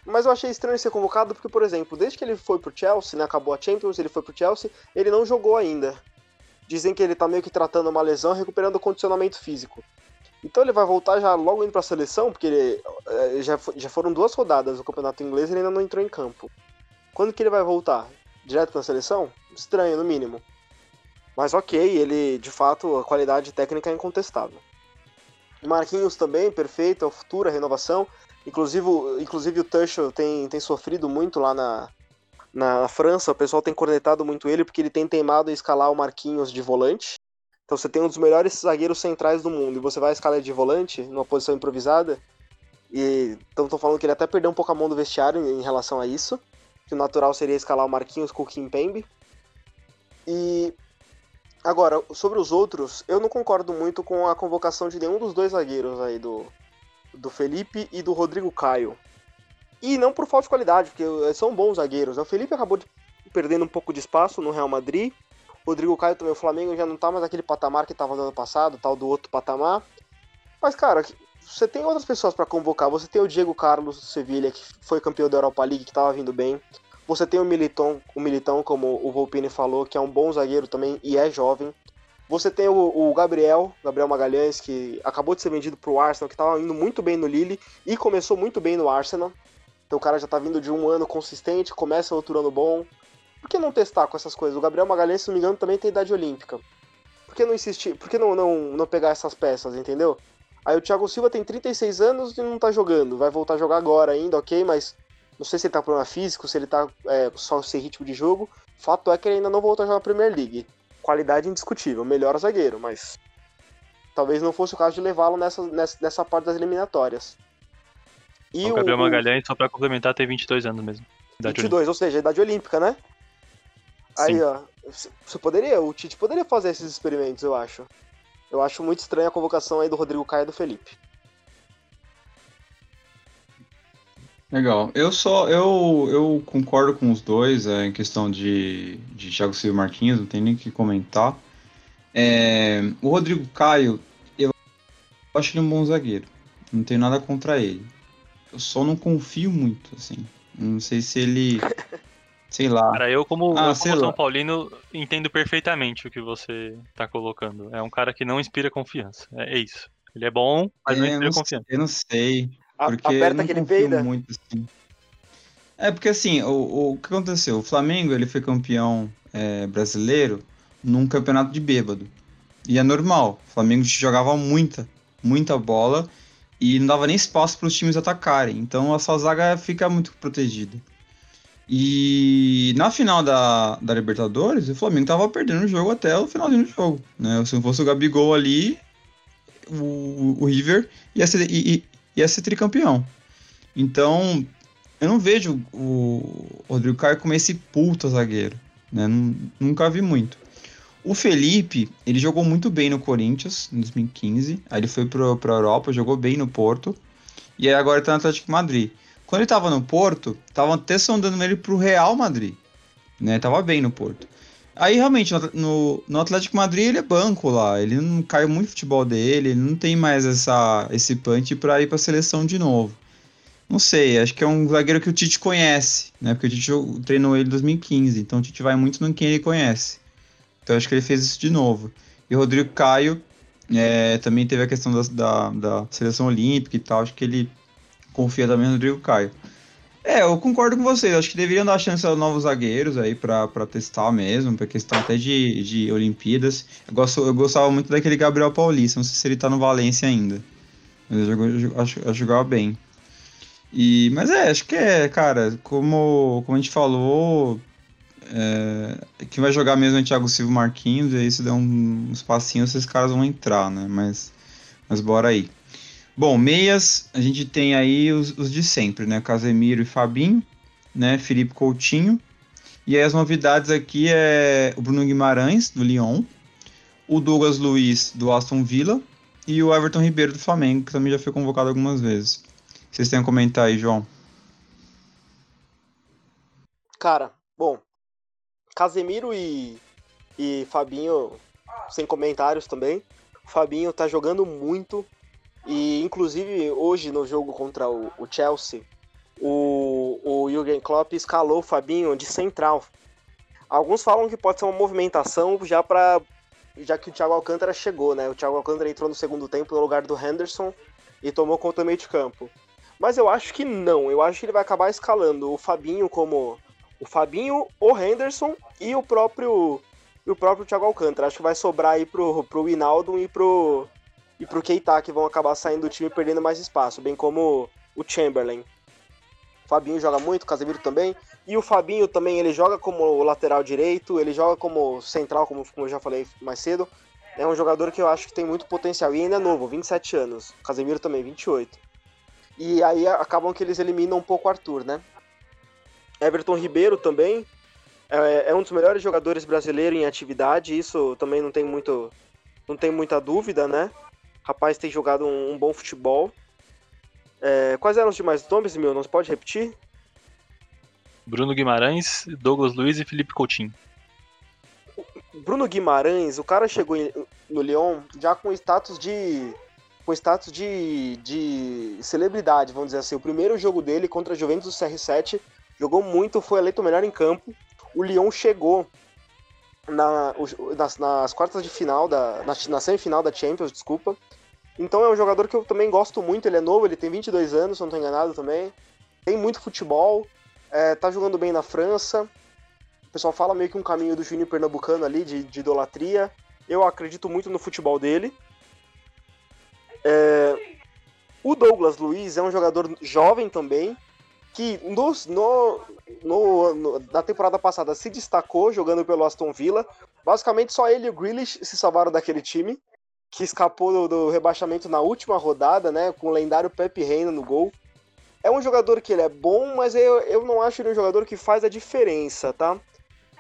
Mas eu achei estranho ser convocado porque, por exemplo, desde que ele foi pro Chelsea, né, acabou a Champions, ele foi pro Chelsea, ele não jogou ainda. Dizem que ele tá meio que tratando uma lesão, recuperando o condicionamento físico. Então ele vai voltar já logo indo pra seleção, porque ele, é, já, já foram duas rodadas do campeonato inglês e ele ainda não entrou em campo. Quando que ele vai voltar? Direto pra seleção? Estranho, no mínimo. Mas ok, ele, de fato, a qualidade técnica é incontestável. Marquinhos também, perfeito, é o futuro, a renovação. Inclusive, inclusive o Tuchel tem, tem sofrido muito lá na, na França, o pessoal tem cornetado muito ele porque ele tem teimado em escalar o Marquinhos de volante. Então você tem um dos melhores zagueiros centrais do mundo e você vai escalar de volante, numa posição improvisada. E então tô falando que ele até perdeu um pouco a mão do vestiário em relação a isso. Que o natural seria escalar o Marquinhos com o Kimpembe. E Agora, sobre os outros, eu não concordo muito com a convocação de nenhum dos dois zagueiros aí, do, do Felipe e do Rodrigo Caio. E não por falta de qualidade, porque são bons zagueiros. O Felipe acabou de, perdendo um pouco de espaço no Real Madrid. O Rodrigo Caio também, o Flamengo já não tá mais aquele patamar que tava no ano passado, tal do outro patamar. Mas, cara, você tem outras pessoas para convocar. Você tem o Diego Carlos do Sevilha, que foi campeão da Europa League, que tava vindo bem. Você tem o Militão, o Militão, como o Volpini falou, que é um bom zagueiro também e é jovem. Você tem o, o Gabriel, Gabriel Magalhães, que acabou de ser vendido para o Arsenal, que estava indo muito bem no Lille e começou muito bem no Arsenal. Então o cara já está vindo de um ano consistente, começa outro ano bom. Por que não testar com essas coisas? O Gabriel Magalhães, se não me engano, também tem idade olímpica. Por que não insistir? Por que não, não, não pegar essas peças, entendeu? Aí o Thiago Silva tem 36 anos e não está jogando. Vai voltar a jogar agora ainda, ok, mas não sei se ele tá com problema físico, se ele tá é, só sem ritmo de jogo. Fato é que ele ainda não voltou a jogar na Premier League. Qualidade indiscutível, melhor zagueiro, mas talvez não fosse o caso de levá-lo nessa, nessa, nessa parte das eliminatórias. E o Gabriel o, Magalhães, só pra complementar, tem 22 anos mesmo. Idade 22, olímpica. ou seja, idade olímpica, né? Aí, Sim. ó, você poderia, o Tite poderia fazer esses experimentos, eu acho. Eu acho muito estranha a convocação aí do Rodrigo Caio e do Felipe. Legal. Eu só eu, eu concordo com os dois é, em questão de, de Thiago Silva e Marquinhos, não tem nem o que comentar. É, o Rodrigo Caio, eu acho ele um bom zagueiro. Não tenho nada contra ele. Eu só não confio muito, assim. Não sei se ele. [LAUGHS] Sei lá. Cara, eu como, ah, eu como São Paulino entendo perfeitamente o que você tá colocando. É um cara que não inspira confiança. É, é isso. Ele é bom, mas é, não inspira não confiança. Eu não sei. Porque Aperta aquele peida. Muito, assim. É porque assim, o, o que aconteceu? O Flamengo ele foi campeão é, brasileiro num campeonato de bêbado. E é normal. O Flamengo jogava muita, muita bola e não dava nem espaço para os times atacarem. Então a sua zaga fica muito protegida. E na final da, da Libertadores, o Flamengo tava perdendo o jogo até o finalzinho do jogo. Né? Se não fosse o Gabigol ali, o, o River ia ser, ia ser tricampeão. Então, eu não vejo o Rodrigo Caio como esse puta zagueiro. Né? Nunca vi muito. O Felipe, ele jogou muito bem no Corinthians em 2015. Aí ele foi pro, pra Europa, jogou bem no Porto. E aí agora tá no Atlético Madrid. Quando ele tava no Porto, estavam até sondando ele pro Real Madrid. Né? Tava bem no Porto. Aí realmente, no, no Atlético Madrid ele é banco lá, ele não caiu muito futebol dele, ele não tem mais essa, esse punch para ir para a seleção de novo. Não sei, acho que é um zagueiro que o Tite conhece, né? Porque o Tite treinou ele em 2015, então o Tite vai muito no quem ele conhece. Então acho que ele fez isso de novo. E o Rodrigo Caio é, também teve a questão da, da, da, seleção olímpica e tal, acho que ele confia também no Rodrigo Caio. É, eu concordo com vocês. Acho que deveriam dar chance aos novos zagueiros aí pra testar mesmo, pra questão até de, de Olimpíadas. Eu, gosto, eu gostava muito daquele Gabriel Paulista, não sei se ele tá no Valência ainda. Mas eu, eu jogava bem. E, mas é, acho que é, cara, como, como a gente falou, É, quem vai jogar mesmo é Thiago Silva Marquinhos, e aí se der um, uns passinhos, esses caras vão entrar, né? Mas, mas bora aí. Bom, meias, a gente tem aí os, os de sempre, né? Casemiro e Fabinho, né? Felipe Coutinho. E aí as novidades aqui é o Bruno Guimarães, do Lyon, o Douglas Luiz, do Aston Villa, e o Everton Ribeiro, do Flamengo, que também já foi convocado algumas vezes. Vocês têm a comentar aí, João? Cara, bom, Casemiro e, e Fabinho, sem comentários também. O Fabinho tá jogando muito. E inclusive hoje no jogo contra o, o Chelsea, o, o Jürgen Klopp escalou o Fabinho de central. Alguns falam que pode ser uma movimentação já para já que o Thiago Alcântara chegou, né? O Thiago Alcântara entrou no segundo tempo no lugar do Henderson e tomou conta do meio de campo. Mas eu acho que não. Eu acho que ele vai acabar escalando o Fabinho como o Fabinho, o Henderson e o próprio e o próprio Thiago Alcântara. Acho que vai sobrar aí pro, pro Hinaldo e pro, e pro Keita, que vão acabar saindo do time perdendo mais espaço, bem como o Chamberlain. O Fabinho joga muito, o Casemiro também. E o Fabinho também, ele joga como lateral direito, ele joga como central, como, como eu já falei mais cedo. É um jogador que eu acho que tem muito potencial. E ainda é novo, 27 anos. O Casemiro também, 28. E aí acabam que eles eliminam um pouco o Arthur, né? Everton Ribeiro também é, é, um dos melhores jogadores brasileiros em atividade, isso também não tem muito não tem muita dúvida, né? Rapaz tem jogado um, um bom futebol. É, quais eram os demais nomes, meu? Não pode repetir? Bruno Guimarães, Douglas Luiz e Felipe Coutinho. Bruno Guimarães, o cara chegou no Lyon já com status de com status de, de celebridade, vamos dizer assim. O primeiro jogo dele contra a Juventus do CR7 jogou muito, foi eleito o melhor em campo. O Lyon chegou na, nas, nas, quartas de final, da, na, na semifinal da Champions, desculpa. Então é um jogador que eu também gosto muito, ele é novo, ele tem 22 anos, se não estou enganado também. Tem muito futebol, é, tá jogando bem na França. O pessoal fala meio que um caminho do Juninho Pernambucano ali, de, de idolatria. Eu acredito muito no futebol dele. É, o Douglas Luiz é um jogador jovem também, que no, no, no, na temporada passada se destacou jogando pelo Aston Villa. Basicamente, só ele e o Grealish se salvaram daquele time, que escapou do, do rebaixamento na última rodada, né? Com o lendário Pepe Reina no gol. É um jogador que ele é bom, mas eu, eu não acho ele um jogador que faz a diferença, tá?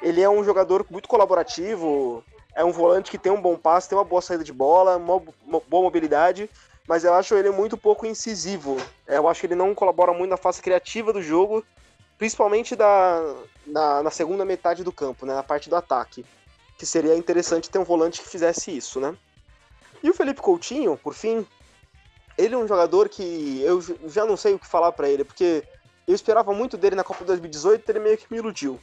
Ele é um jogador muito colaborativo, é um volante que tem um bom passe, tem uma boa saída de bola, uma, uma boa mobilidade, mas eu acho ele muito pouco incisivo. Eu acho que ele não colabora muito na fase criativa do jogo, principalmente da, na, na segunda metade do campo, né, na parte do ataque. Que seria interessante ter um volante que fizesse isso, né? E o Felipe Coutinho, por fim, ele é um jogador que eu já não sei o que falar para ele, porque eu esperava muito dele na Copa 2018 ele meio que me iludiu.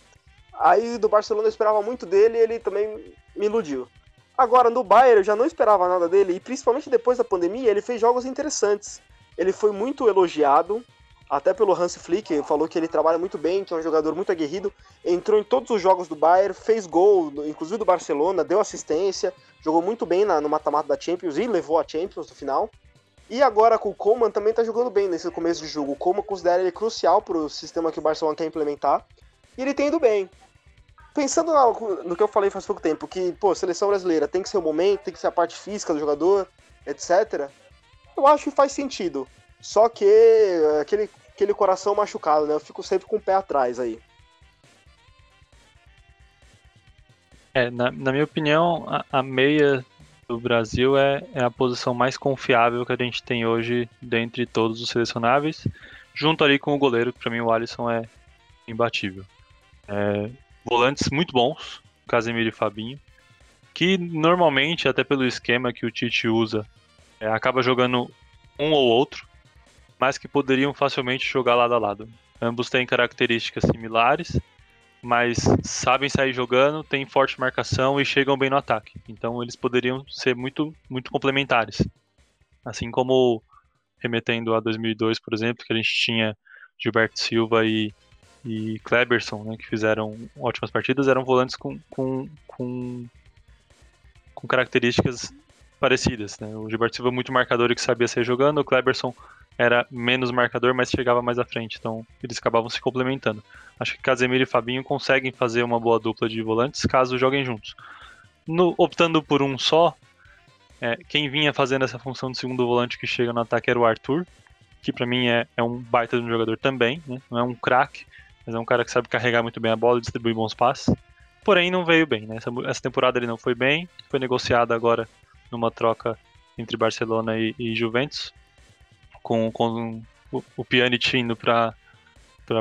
Aí do Barcelona eu esperava muito dele e ele também me iludiu. Agora, no Bayern eu já não esperava nada dele, e principalmente depois da pandemia, ele fez jogos interessantes. Ele foi muito elogiado, até pelo Hans Flick, falou que ele trabalha muito bem, que é um jogador muito aguerrido, entrou em todos os jogos do Bayern, fez gol, inclusive do Barcelona, deu assistência, jogou muito bem na, no mata-mata da Champions e levou a Champions no final. E agora com o Coman também tá jogando bem nesse começo de jogo. O Coman considera ele crucial pro sistema que o Barcelona quer implementar. E ele tem ido bem pensando no que eu falei faz pouco tempo, que, pô, seleção brasileira tem que ser o momento, tem que ser a parte física do jogador, etc. Eu acho que faz sentido. Só que é, aquele, aquele coração machucado, né? Eu fico sempre com o pé atrás aí. É, na, na minha opinião, a, a, meia do Brasil é, é a posição mais confiável que a gente tem hoje dentre todos os selecionáveis, junto ali com o goleiro, que pra mim o Alisson é imbatível. É, volantes muito bons, Casemiro e Fabinho, que normalmente, até pelo esquema que o Tite usa, é, acaba jogando um ou outro, mas que poderiam facilmente jogar lado a lado. Ambos têm características similares, mas sabem sair jogando, têm forte marcação e chegam bem no ataque. Então eles poderiam ser muito, muito complementares. Assim como remetendo a 2002, por exemplo, que a gente tinha Gilberto Silva e e Kleberson, né, que fizeram ótimas partidas, eram volantes com, com, com, com características parecidas. Né? O Gilberto Silva muito marcador e que sabia sair jogando, o Kleberson era menos marcador, mas chegava mais à frente. Então eles acabavam se complementando. Acho que Casemiro e Fabinho conseguem fazer uma boa dupla de volantes caso joguem juntos. No, optando por um só, é, quem vinha fazendo essa função de segundo volante que chega no ataque era o Arthur, que para mim é, é, um baita de um jogador também, né? não é um craque, mas é um cara que sabe carregar muito bem a bola e distribuir bons passes. Porém, não veio bem, né? Essa, essa temporada ele não foi bem, foi negociado agora numa troca entre Barcelona e, e Juventus, com, com o, o Pjanic indo para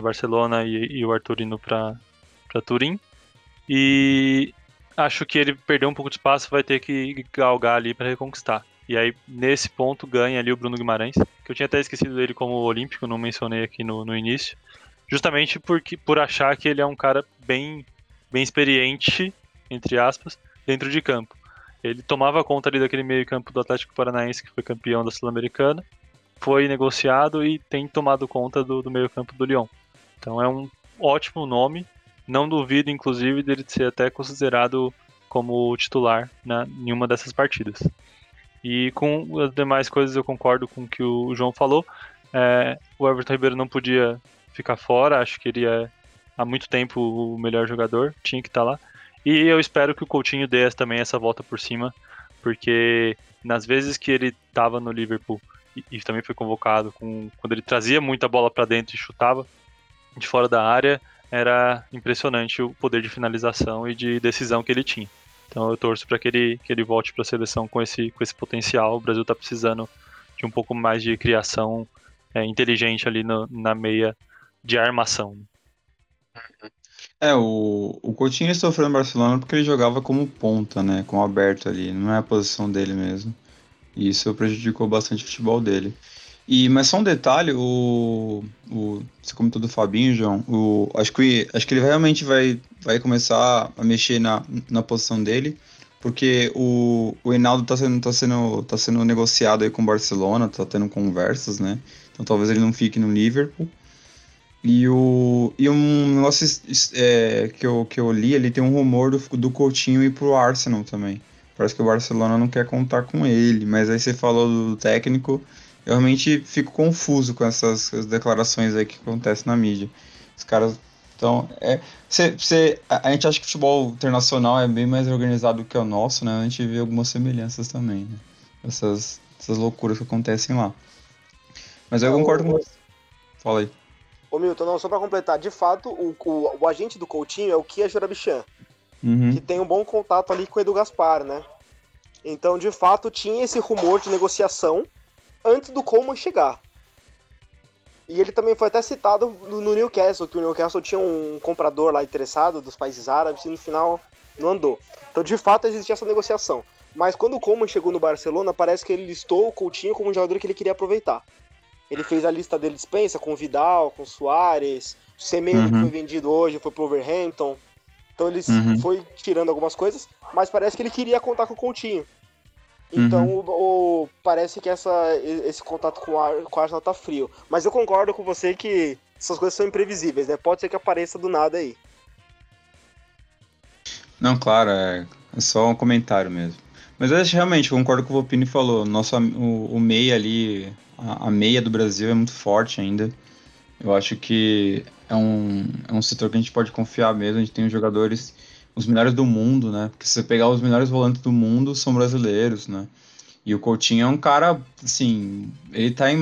Barcelona e, e, o Arthur indo para Turim. E acho que ele perdeu um pouco de espaço, vai ter que galgar ali para reconquistar. E aí, nesse ponto, ganha ali o Bruno Guimarães, que eu tinha até esquecido dele como olímpico, não mencionei aqui no, no início. Justamente porque, por achar que ele é um cara bem, bem experiente, entre aspas, dentro de campo. Ele tomava conta ali daquele meio campo do Atlético Paranaense, que foi campeão da Sul-Americana, foi negociado e tem tomado conta do, do meio campo do Lyon. Então é um ótimo nome, não duvido, inclusive, dele ser até considerado como titular na, em uma dessas partidas. E com as demais coisas eu concordo com o que o João falou. É, o Everton Ribeiro não podia ficar fora, acho que ele é há muito tempo o melhor jogador, tinha que estar lá. E eu espero que o Coutinho dê também essa volta por cima, porque nas vezes que ele estava no Liverpool e, e, também foi convocado, com, quando ele trazia muita bola para dentro e chutava de fora da área, era impressionante o poder de finalização e de decisão que ele tinha. Então eu torço para que ele, que ele volte para a seleção com esse, com esse potencial. O Brasil está precisando de um pouco mais de criação é, inteligente ali no, na meia de armação. É, o, o Coutinho sofreu no Barcelona porque ele jogava como ponta, né? Como aberto ali, não é a posição dele mesmo. E isso prejudicou bastante o futebol dele. E, mas só um detalhe, o, o, você comentou do Fabinho, João, o, acho, que, acho que ele realmente vai, vai começar a mexer na, na posição dele, porque o, o Reinaldo está sendo, tá sendo, tá sendo negociado aí com o Barcelona, está tendo conversas, né? Então talvez ele não fique no Liverpool. E, o, e um negócio é, que, eu, que eu li, ele tem um rumor do, do Coutinho ir pro Arsenal também. Parece que o Barcelona não quer contar com ele, mas aí você falou do técnico, eu realmente fico confuso com essas, declarações aí que acontecem na mídia. Os caras então, é, cê, cê, a, a, gente acha que o futebol internacional é bem mais organizado que o nosso, né? A gente vê algumas semelhanças também, né? Essas, essas loucuras que acontecem lá. Mas eu concordo com você. Fala aí. Ô Milton, não, só pra completar, de fato, o, o, o agente do Coutinho é o Kia Jurabichan, uhum. que tem um bom contato ali com o Edu Gaspar, né? Então, de fato, tinha esse rumor de negociação antes do Coleman chegar. E ele também foi até citado no Newcastle, que o Newcastle tinha um comprador lá interessado dos países árabes e no final não andou. Então, de fato, existia essa negociação. Mas quando o Coleman chegou no Barcelona, parece que ele listou o Coutinho como um jogador que ele queria aproveitar. Ele fez a lista dele dispensa com o Vidal, com o Soares, o Semedo uhum. que foi vendido hoje foi pro Overhampton. Então ele uhum. foi tirando algumas coisas, mas parece que ele queria contar com o Coutinho. Então, uhum. o, o, parece que essa, esse contato com, a, com o Arsenal tá frio. Mas eu concordo com você que essas coisas são imprevisíveis, né? Pode ser que apareça do nada aí. Não, claro, é, é só um comentário mesmo. Mas eu realmente concordo com o que o Vopini falou. Nosso, o, o meia ali, a, a, meia do Brasil é muito forte ainda. Eu acho que é um, é um setor que a gente pode confiar mesmo. A gente tem jogadores os melhores do mundo, né? Porque se você pegar os melhores volantes do mundo, são brasileiros, né? E o Coutinho é um cara, assim, ele tá em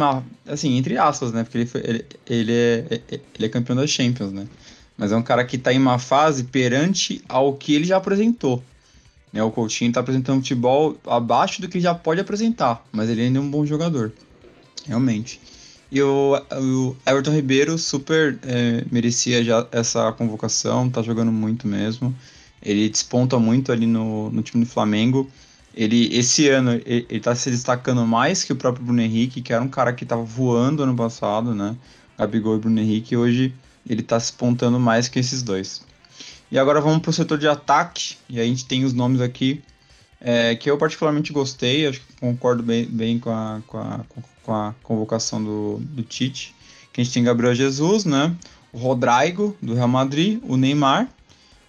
assim, entre aspas, né? Porque ele, foi, ele, ele, é, ele é campeão da Champions, né? Mas é um cara que tá em uma fase perante ao que ele já apresentou. Né? O Coutinho tá apresentando futebol abaixo do que já pode apresentar, mas ele ainda é um bom jogador, realmente. E o, o Everton Ribeiro super é, merecia já essa convocação, tá jogando muito mesmo. Ele desponta muito ali no, no time do Flamengo. Ele, esse ano, ele, ele tá se destacando mais que o próprio Bruno Henrique, que era um cara que tava voando ano passado, né? Gabigol e Bruno Henrique. Hoje ele tá se pontando mais que esses dois. E agora vamos pro setor de ataque. E a gente tem os nomes aqui é, que eu particularmente gostei. Acho que concordo bem, bem com, a, com, a, com a convocação do, do Tite. Que a gente tem Gabriel Jesus, né? O Rodrigo, do Real Madrid. O Neymar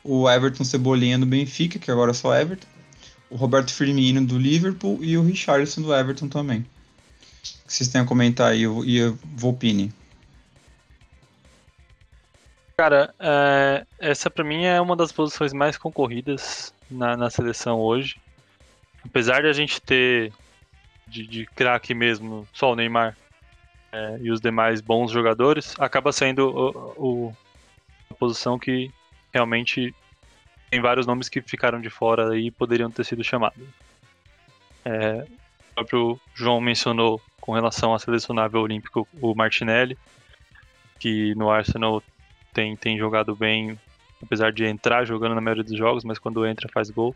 o Everton Cebolinha do Benfica, que agora é só Everton, o Roberto Firmino do Liverpool e o Richarlison do Everton também. que vocês têm a comentar aí e Volpini. Cara, é, essa para mim é uma das posições mais concorridas na, na seleção hoje. Apesar de a gente ter de, de craque mesmo, só o Neymar é, e os demais bons jogadores, acaba sendo o, o, a posição que realmente tem vários nomes que ficaram de fora e poderiam ter sido chamados. É, o próprio João mencionou com relação a selecionável olímpico o Martinelli, que no Arsenal tem, tem jogado bem, apesar de entrar jogando na maioria dos jogos, mas quando entra faz gol.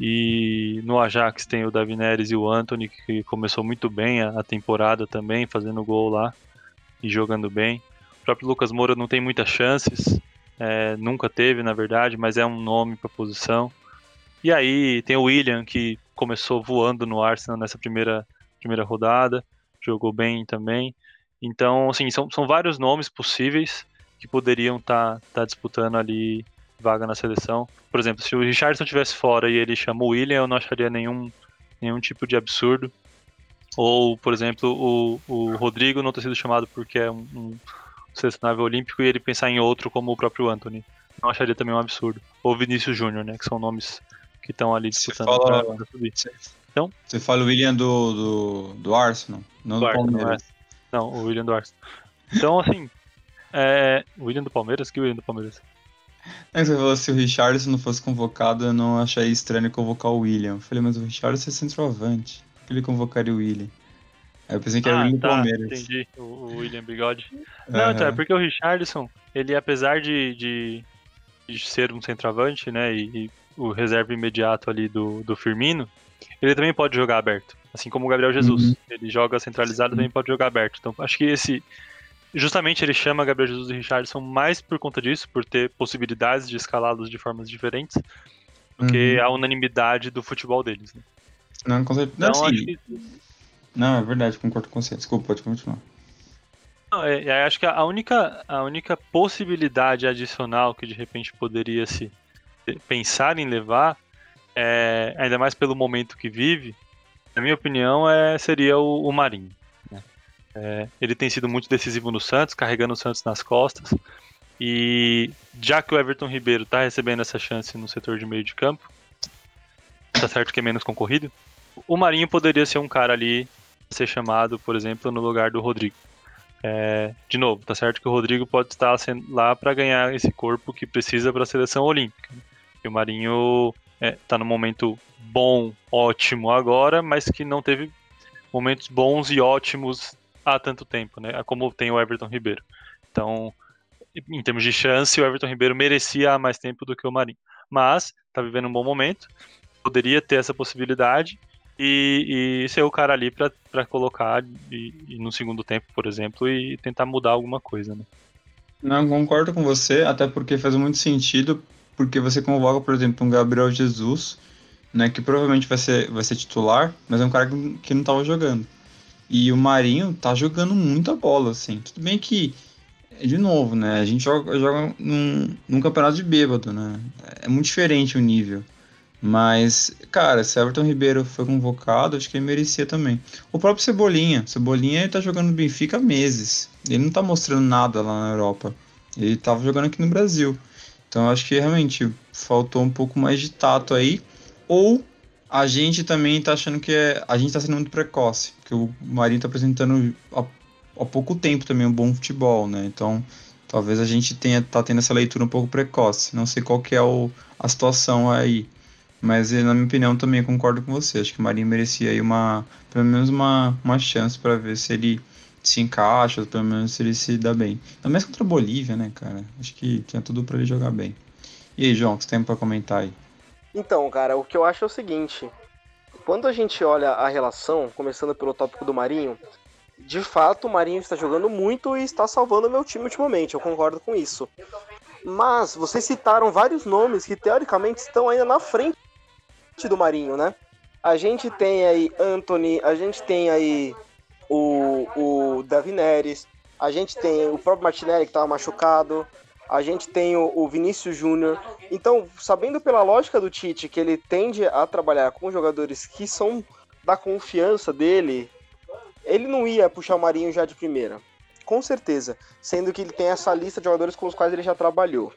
E no Ajax tem o Davi Neres e o Anthony, que começou muito bem a, temporada também, fazendo gol lá e jogando bem. O próprio Lucas Moura não tem muitas chances, é, nunca teve, na verdade, mas é um nome para a posição. E aí tem o William, que começou voando no Arsenal nessa primeira, primeira rodada, jogou bem também. Então, assim, são, são vários nomes possíveis que poderiam estar tá, tá disputando ali vaga na seleção. Por exemplo, se o Richardson estivesse fora e ele chama o William, eu não acharia nenhum, nenhum tipo de absurdo. Ou, por exemplo, o, o Rodrigo não ter sido chamado porque é um, um selecionável olímpico e ele pensar em outro como o próprio Anthony. Não acharia também um absurdo. Ou Vinícius Júnior, né? Que são nomes que estão ali disputando você fala, pra subir. Então, você fala o William do, do, do Arsenal, não do, do Palmeiras. Não, é. não, o William do Arsenal. Então, assim, é, William do Palmeiras? Que William do Palmeiras? É, você falou se o Richardson não fosse convocado, eu não acharia estranho convocar o William. Eu falei, mas o Richardson é centroavante. Por que ele convocaria o William? Aí eu pensei que era ah, o William tá, Palmeiras. Entendi, o, o William Bigode. Não, uhum. então, é porque o Richardson, ele apesar de, de, de ser um centroavante, né, e, e, o reserva imediato ali do, do Firmino, ele também pode jogar aberto. Assim como o Gabriel Jesus. Uhum. Ele joga centralizado e também pode jogar aberto. Então acho que esse, Justamente ele chama Gabriel Jesus e Richardson mais por conta disso, por ter possibilidades de escalá-los de formas diferentes, do uhum. que a unanimidade do futebol deles. Né? Não, com certeza. Então, não, que... não, é verdade, concordo com você. Desculpa, pode continuar. Não, é, é, acho que a única, a única possibilidade adicional que de repente poderia se pensar em levar, é, ainda mais pelo momento que vive, na minha opinião, é, seria o, o Marinho. É, ele tem sido muito decisivo no Santos, carregando o Santos nas costas. E já que o Everton Ribeiro está recebendo essa chance no setor de meio de campo, tá certo que é menos concorrido, o Marinho poderia ser um cara ali ser chamado, por exemplo, no lugar do Rodrigo. É, de novo, tá certo que o Rodrigo pode estar lá para ganhar esse corpo que precisa para a seleção olímpica. E o Marinho está é, tá no momento bom, ótimo agora, mas que não teve momentos bons e ótimos há tanto tempo, né? Como tem o Everton Ribeiro. Então, em termos de chance, o Everton Ribeiro merecia há mais tempo do que o Marinho. Mas está vivendo um bom momento, poderia ter essa possibilidade e, e ser o cara ali para colocar e, e, no segundo tempo, por exemplo, e tentar mudar alguma coisa, né? Não, concordo com você, até porque faz muito sentido, porque você convoca, por exemplo, um Gabriel Jesus, né, que provavelmente vai ser, vai ser titular, mas é um cara que não estava jogando. E o Marinho tá jogando muita bola, assim. Tudo bem que, de novo, né? A gente joga, joga num, num campeonato de bêbado, né? É muito diferente o nível. Mas, cara, se Everton Ribeiro foi convocado, acho que ele merecia também. O próprio Cebolinha. Cebolinha ele tá jogando no Benfica há meses. Ele não tá mostrando nada lá na Europa. Ele tava jogando aqui no Brasil. Então acho que realmente faltou um pouco mais de tato aí. Ou a gente também tá achando que é, a gente tá sendo muito precoce, que o Marinho tá apresentando há, há, pouco tempo também um bom futebol, né? Então, talvez a gente tenha tá tendo essa leitura um pouco precoce. Não sei qual que é o, a situação aí, mas na minha opinião também concordo com você. Acho que o Marinho merecia aí uma, pelo menos uma, uma chance para ver se ele se encaixa, pelo menos se ele se dá bem. Ainda mais contra a Bolívia, né, cara? Acho que tinha tudo para ele jogar bem. E aí, João, o que você tem para comentar aí? Então, cara, o que eu acho é o seguinte: quando a gente olha a relação, começando pelo tópico do Marinho, de fato o Marinho está jogando muito e está salvando o meu time ultimamente, eu concordo com isso. Mas vocês citaram vários nomes que teoricamente estão ainda na frente do Marinho, né? A gente tem aí Anthony, a gente tem aí o, o Davi Neres, a gente tem o próprio Martinelli que estava machucado, a gente tem o, o Vinícius Júnior. Então, sabendo pela lógica do Tite que ele tende a trabalhar com jogadores que são da confiança dele, ele não ia puxar o Marinho já de primeira. Com certeza. Sendo que ele tem essa lista de jogadores com os quais ele já trabalhou.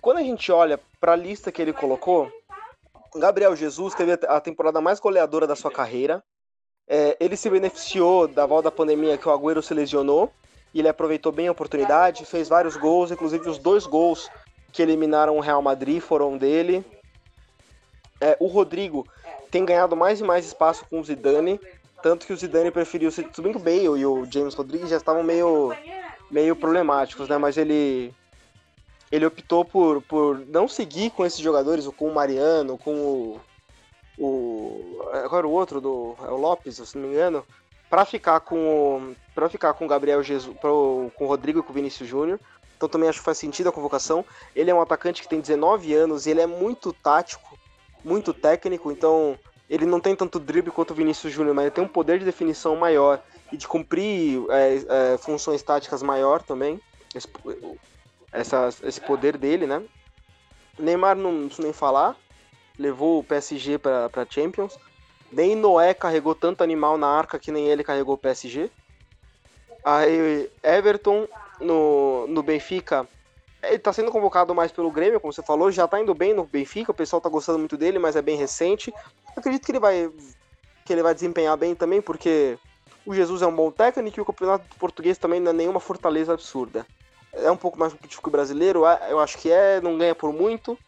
Quando a gente olha para a lista que ele colocou, Gabriel Jesus teve a temporada mais goleadora da sua carreira. É, ele se beneficiou da volta da pandemia que o Agüero se lesionou. E ele aproveitou bem a oportunidade, fez vários gols, inclusive os dois gols que eliminaram o Real Madrid foram dele. É, o Rodrigo tem ganhado mais e mais espaço com o Zidane, tanto que o Zidane preferiu, se bem o Bale e o James Rodrigues já estavam meio, meio problemáticos, né? Mas ele ele optou por, por não seguir com esses jogadores, com o Mariano, com o, o agora o outro do é o Lopes, se não me engano, para ficar com para ficar com o Gabriel Jesus, pro, com o Rodrigo e com o Vinícius Júnior. Então também acho que faz sentido a convocação. Ele é um atacante que tem 19 anos e ele é muito tático, muito técnico, então ele não tem tanto drible quanto o Vinícius Júnior, mas ele tem um poder de definição maior e de cumprir é, é, funções táticas maior também. Esse, essa, esse poder dele, né? Neymar não preciso nem falar, levou o PSG para Champions. Nem Noé carregou tanto animal na arca que nem ele carregou o PSG. Aí Everton no, no Benfica, ele tá sendo convocado mais pelo Grêmio, como você falou, já tá indo bem no Benfica, o pessoal tá gostando muito dele, mas é bem recente. acredito que ele vai que ele vai desempenhar bem também, porque o Jesus é um bom técnico e o campeonato português também não é nenhuma fortaleza absurda. É um pouco mais competitivo que o brasileiro, é, eu acho que é, não ganha por muito,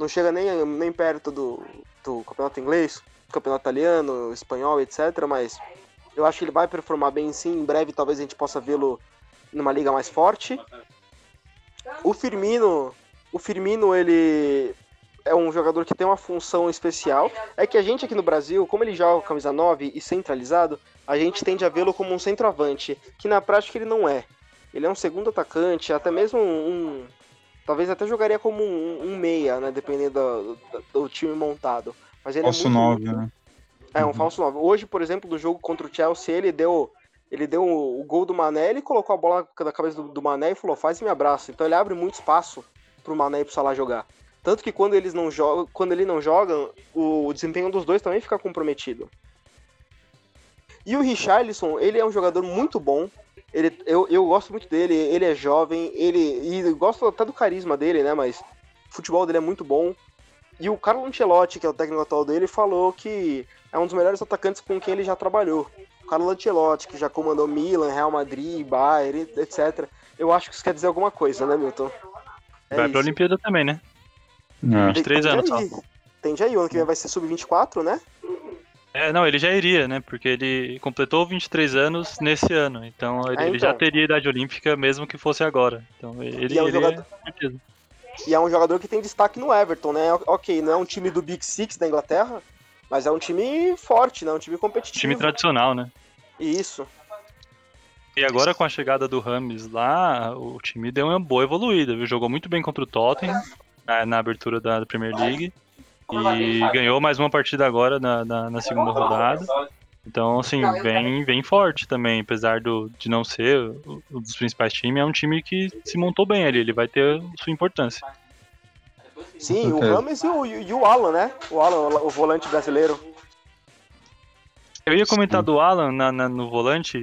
não chega nem, nem perto do, do campeonato inglês, campeonato italiano, espanhol, etc. Mas eu acho que ele vai performar bem sim. Em breve talvez a gente possa vê-lo numa liga mais forte. O Firmino, o Firmino ele é um jogador que tem uma função especial. É que a gente aqui no Brasil, como ele joga camisa 9 e centralizado, a gente tende a vê-lo como um centroavante, que na prática ele não é. Ele é um segundo atacante, até mesmo um. talvez até jogaria como um, um meia, né? Dependendo do, do, do, time montado. Mas ele falso é muito, 9, né? É, um uhum. falso 9. Hoje, por exemplo, do jogo contra o Chelsea, ele deu ele deu o, gol do Mané, ele colocou a bola na cabeça do, do Mané e falou: faz e me abraço. Então ele abre muito espaço pro Mané e pro Salah jogar. Tanto que quando eles não jogam, quando ele não joga, o desempenho dos dois também fica comprometido. E o Richarlison, ele é um jogador muito bom. Ele, eu, eu gosto muito dele, ele é jovem, ele e gosto até do carisma dele, né? Mas o futebol dele é muito bom. E o Carlo Ancelotti, que é o técnico atual dele, falou que é um dos melhores atacantes com quem ele já trabalhou. Carlo Ancelotti, que já comandou Milan, Real Madrid, Bayern, etc. Eu acho que isso quer dizer alguma coisa, né, Milton? É vai isso. pra Olimpíada também, né? É. 23 anos só. Tem já aí, o ano que vem vai ser sub-24, né? É, não, ele já iria, né? Porque ele completou 23 anos nesse ano. Então ele, ah, então. ele já teria idade olímpica mesmo que fosse agora. Então ele, e é um ele jogador... é... E é um jogador que tem destaque no Everton, né? Ok, não é um time do Big Six da Inglaterra, mas é um time forte, né? Um time competitivo. Time tradicional, né? Isso. E agora com a chegada do Rames lá, o time deu uma boa evoluída, viu? Jogou muito bem contra o Tottenham na, na abertura da, da, Premier League. E ganhou mais uma partida agora na, na, na segunda rodada. Então, assim, vem, vem forte também, apesar do, de não ser um dos principais times, é um time que se montou bem ali, ele vai ter sua importância. Sim, o Rames e o, e o Alan, né? O Alan, o volante brasileiro. Eu ia comentar do Alan na, na, no volante,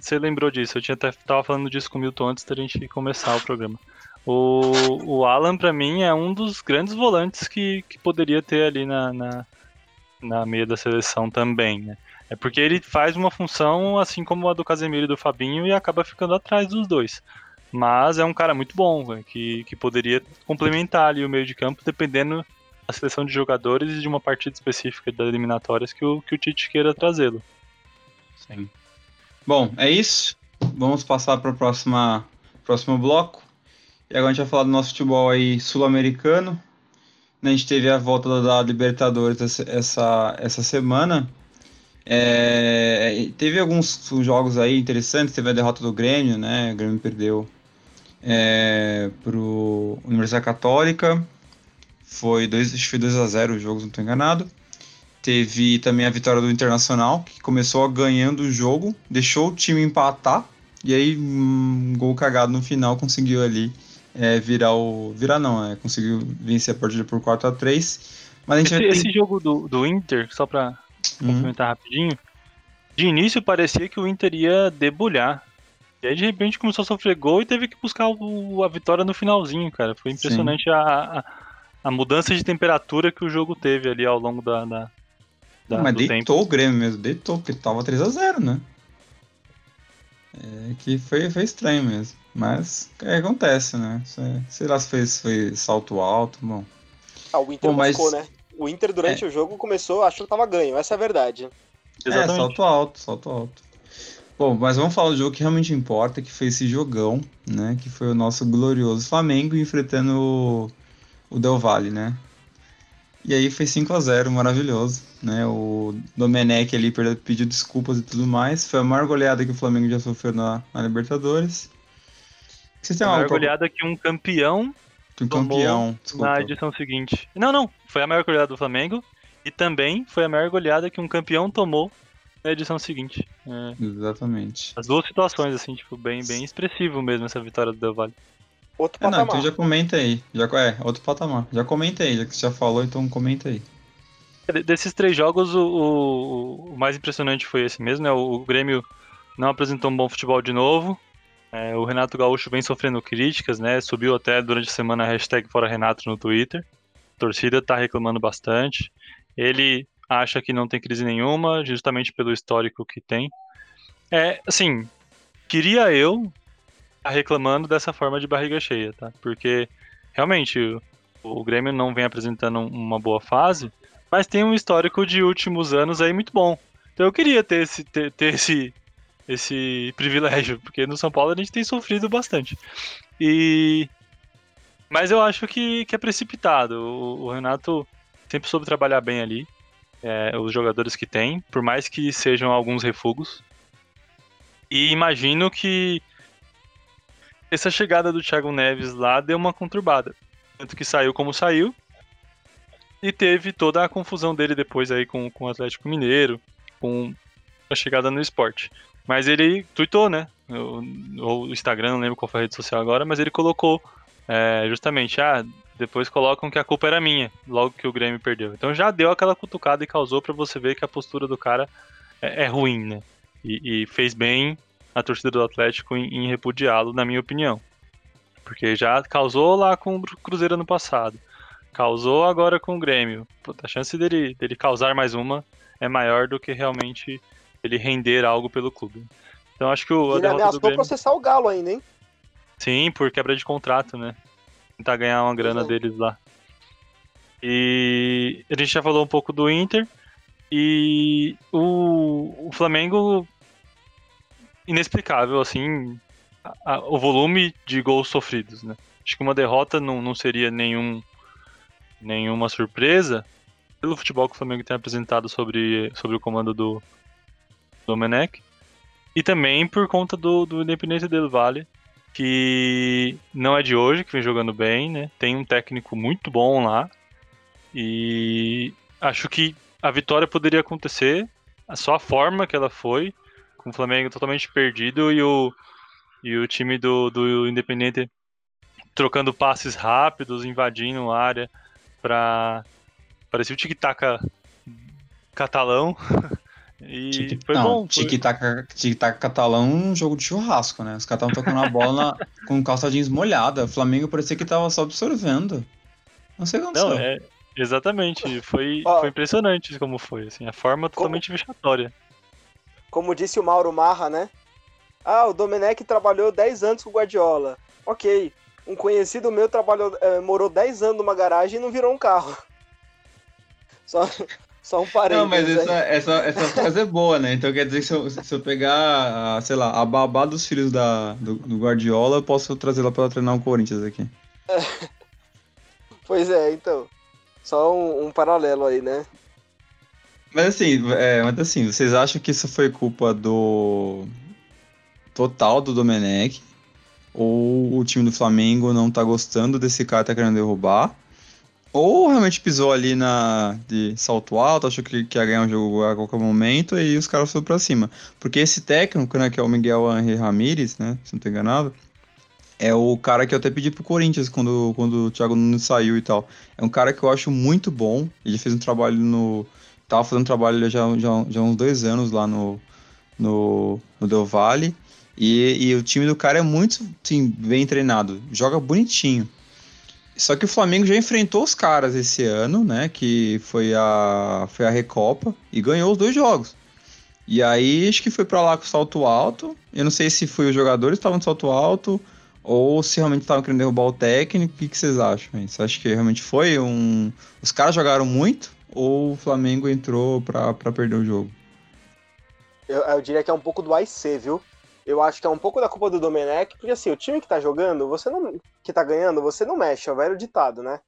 você lembrou disso, eu tinha até tava falando disso com o Milton antes da gente começar o programa. O, o Alan, para mim, é um dos grandes volantes que, que poderia ter ali na, na, na meia da seleção também, né? É porque ele faz uma função assim como a do Casemiro e do Fabinho e acaba ficando atrás dos dois. Mas é um cara muito bom, né? que, que poderia complementar ali o meio de campo, dependendo da seleção de jogadores e de uma partida específica das eliminatórias que o, que o Tite queira trazê-lo. Sim. Bom, é isso. Vamos passar para o próximo bloco. E agora a gente vai falar do nosso futebol aí sul-americano. A gente teve a volta da Libertadores essa, essa semana. É, teve alguns jogos aí interessantes. Teve a derrota do Grêmio, né? O Grêmio perdeu é, pro Universidade Católica. Foi 2 foi 2 a 0 o jogo, se não estou enganado. Teve também a vitória do Internacional, que começou ganhando o jogo, deixou o time empatar, e aí um gol cagado no final conseguiu ali é, virar o. Virar não, é, conseguiu vencer a partida por 4 a 3 Mas a gente esse, esse jogo do, do Inter, só para uhum. complementar rapidinho, de início parecia que o Inter ia debulhar. E aí de repente começou a sofrer gol e teve que buscar o, a vitória no finalzinho, cara. Foi impressionante a, a, a, mudança de temperatura que o jogo teve ali ao longo da. da, da Mas deitou tempo. o Grêmio mesmo, deitou, porque tava 3x0, né? É que foi, foi estranho mesmo. Mas é, acontece, né? Sei lá se foi, foi salto alto, bom. Ah, o Inter Pô, mas... buscou, né? O Inter durante é. o jogo começou, achou que tava ganho, essa é a verdade. Exatamente. É, salto alto, salto alto. Bom, mas vamos falar do jogo que realmente importa, que foi esse jogão, né? Que foi o nosso glorioso Flamengo enfrentando o, o Del Valle, né? E aí foi 5 a 0 maravilhoso, né? O Domenech ali pediu desculpas e tudo mais. Foi a maior goleada que o Flamengo já sofreu na, na Libertadores. Vocês têm a maior goleada que um campeão campeão, desculpa. na edição seguinte. Não, não, foi a maior goleada do Flamengo e também foi a maior goleada que um campeão tomou na edição seguinte. É. Exatamente. As duas situações, assim, tipo, bem, bem expressivo mesmo essa vitória do Del Valle. Outro patamar. É, não, então já comenta aí. Já, é, outro patamar. Já comenta aí, já que você já falou, então comenta aí. Desses três jogos, o, o, o mais impressionante foi esse mesmo, né? O, o Grêmio não apresentou um bom futebol de novo. É, o Renato Gaúcho vem sofrendo críticas, né? Subiu até durante a semana a hashtag Fora Renato no Twitter. A torcida tá reclamando bastante. Ele acha que não tem crise nenhuma, justamente pelo histórico que tem. É, assim, queria eu tá reclamando dessa forma de barriga cheia, tá? Porque realmente o, o Grêmio não vem apresentando uma boa fase, mas tem um histórico de últimos anos aí muito bom. Então eu queria ter esse, ter, ter esse, esse privilégio, porque no São Paulo a gente tem sofrido bastante. E mas eu acho que, que é precipitado. O, o Renato sempre soube trabalhar bem ali. É, os jogadores que tem, por mais que sejam alguns refugos. E imagino que essa chegada do Thiago Neves lá deu uma conturbada. Tanto que saiu como saiu. E teve toda a confusão dele depois aí com, com o Atlético Mineiro, com a chegada no esporte. Mas ele tweetou, né? Ou o Instagram, não lembro qual foi a rede social agora, mas ele colocou é, justamente, ah, depois colocam que a culpa era minha, logo que o Grêmio perdeu. Então já deu aquela cutucada e causou para você ver que a postura do cara é, é ruim, né? E, e, fez bem a torcida do Atlético em, em repudiá-lo, na minha opinião. Porque já causou lá com o Cruzeiro no passado. Causou agora com o Grêmio. Puta, a chance dele, dele causar mais uma é maior do que realmente ele render algo pelo clube. Então acho que o. Ele ameaçou Grêmio... processar o Galo ainda, hein? Sim, por quebra de contrato, né? Tentar ganhar uma grana é. deles lá. E a gente já falou um pouco do Inter. E o, o Flamengo inexplicável, assim, a, a, o volume de gols sofridos, né? Acho que uma derrota não, não seria nenhum, nenhuma surpresa pelo futebol que o Flamengo tem apresentado sobre, sobre o comando do Domenech e também por conta do, do Independente del Vale, que não é de hoje, que vem jogando bem, né? Tem um técnico muito bom lá e acho que a vitória poderia acontecer, só a forma que ela foi, com o Flamengo totalmente perdido e o, e o time do, do Independente trocando passes rápidos, invadindo a área para parecia o tic-tac catalão. [LAUGHS] E tic, foi não, bom. Tic-tac tic catalão um jogo de churrasco, né? Os caras estavam tocando a bola na, [LAUGHS] com calça jeans molhada. O Flamengo parecia que tava só absorvendo. Não sei o que aconteceu. Não, é, exatamente. Foi, Ó, foi impressionante como foi. Assim, a forma totalmente como, vexatória como disse o Mauro Marra, né? Ah, o Domenech trabalhou 10 anos com o Guardiola. Ok. Um conhecido meu trabalhou, é, morou 10 anos numa garagem e não virou um carro. [LAUGHS] Só, só um parênteses. Não, mas essa, essa, essa frase é boa, né? Então quer dizer que se eu, se eu pegar, sei lá, a babá dos filhos da, do, do Guardiola, eu posso trazê-la para treinar o Corinthians aqui. [LAUGHS] pois é, então. Só um, um paralelo aí, né? Mas assim, é, mas assim, vocês acham que isso foi culpa do total do Domenech? Ou o time do Flamengo não tá gostando desse cara tá querendo derrubar? Ou realmente pisou ali na de salto alto, achou que, que ia ganhar um jogo a qualquer momento e os caras foram pra cima. Porque esse técnico, né, que é o Miguel Henrique Ramírez, né, se não tô enganado, é o cara que eu até pedi pro Corinthians quando, quando o Thiago Nunes saiu e tal. É um cara que eu acho muito bom. Ele fez um trabalho no, tava fazendo trabalho já, já, já uns dois anos lá no, no, no Del Valle. E, e o time do cara é muito sim, bem treinado, joga bonitinho. Só que o Flamengo já enfrentou os caras esse ano, né? Que foi a, foi a Recopa e ganhou os dois jogos. E aí acho que foi para lá com salto alto. Eu não sei se foi os jogadores que estavam de salto alto ou se realmente estavam querendo derrubar o técnico. O que, que vocês acham? Você acha que realmente foi um. Os caras jogaram muito ou o Flamengo entrou para perder o jogo? Eu, eu, diria que é um pouco do AIC, viu? Eu acho que é um pouco da culpa do Domenech, porque assim, o time que tá jogando, você não. que tá ganhando, você não mexe, é o velho ditado, né?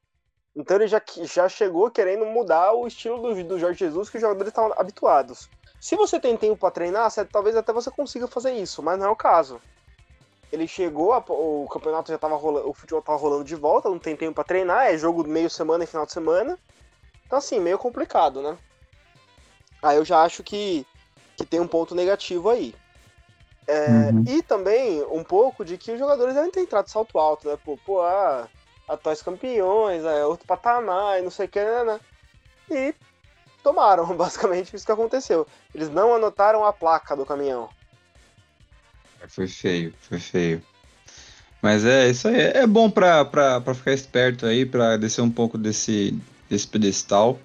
Então ele já, já chegou querendo mudar o estilo do, do Jorge Jesus que os jogadores estavam habituados. Se você tem tempo para treinar, você, talvez até você consiga fazer isso, mas não é o caso. Ele chegou, a, o campeonato já tava rolando, o futebol tava rolando de volta, não tem tempo para treinar, é jogo meio semana e final de semana. Então assim, meio complicado, né? Aí eu já acho que, que tem um ponto negativo aí. É, uhum. E também um pouco de que os jogadores devem ter entrado de salto alto, né? Pô, pô ah, atuais campeões, é outro patamar e não sei o que, né, né? E tomaram, [LAUGHS] basicamente isso que aconteceu. Eles não anotaram a placa do caminhão. Foi feio, foi feio. Mas é isso aí, é bom pra, pra, pra ficar esperto aí, pra descer um pouco desse, desse pedestal.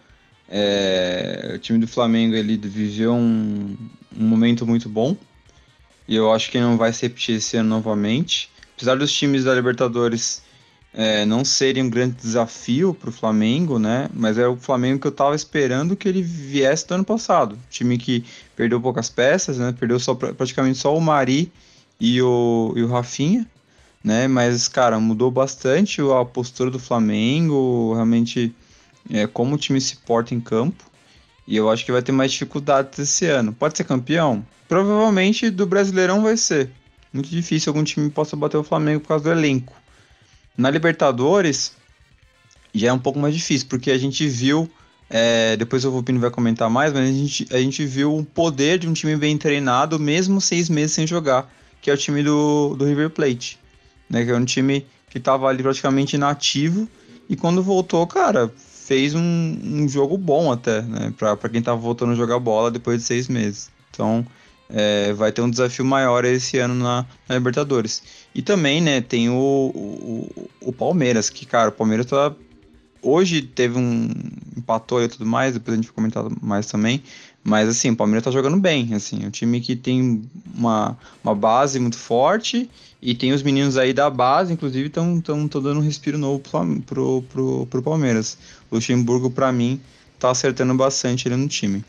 É, o time do Flamengo ele viveu um, um momento muito bom e eu acho que não vai se repetir esse ano novamente. Apesar dos times da Libertadores é, não seria um grande desafio para o Flamengo, né? Mas é o Flamengo que eu estava esperando que ele viesse do ano passado. Time que perdeu poucas peças, né? Perdeu só, praticamente só o Mari e o, e o Rafinha, né? Mas, cara, mudou bastante a postura do Flamengo, realmente é, como o time se porta em campo. E eu acho que vai ter mais dificuldades esse ano. Pode ser campeão? Provavelmente do Brasileirão vai ser. Muito difícil algum time possa bater o Flamengo por causa do elenco. Na Libertadores, já é um pouco mais difícil, porque a gente viu. É, depois o Vupino vai comentar mais, mas a gente, a gente viu o poder de um time bem treinado, mesmo seis meses sem jogar, que é o time do, do River Plate. Né, que é um time que estava ali praticamente inativo, e quando voltou, cara, fez um, um jogo bom até, né? Pra, pra quem tava voltando a jogar bola depois de seis meses. Então, é, vai ter um desafio maior esse ano na, na, Libertadores. E também, né, tem o, o, o, Palmeiras, que, cara, o Palmeiras tá. Hoje teve um empatou e tudo mais, depois a gente vai comentar mais também. Mas assim, o Palmeiras tá jogando bem. Assim, é um time que tem uma, uma base muito forte e tem os meninos aí da base, inclusive, estão tão, tão dando um respiro novo pro, pro, pro, Palmeiras. O Luxemburgo, para mim, tá acertando bastante ele no time.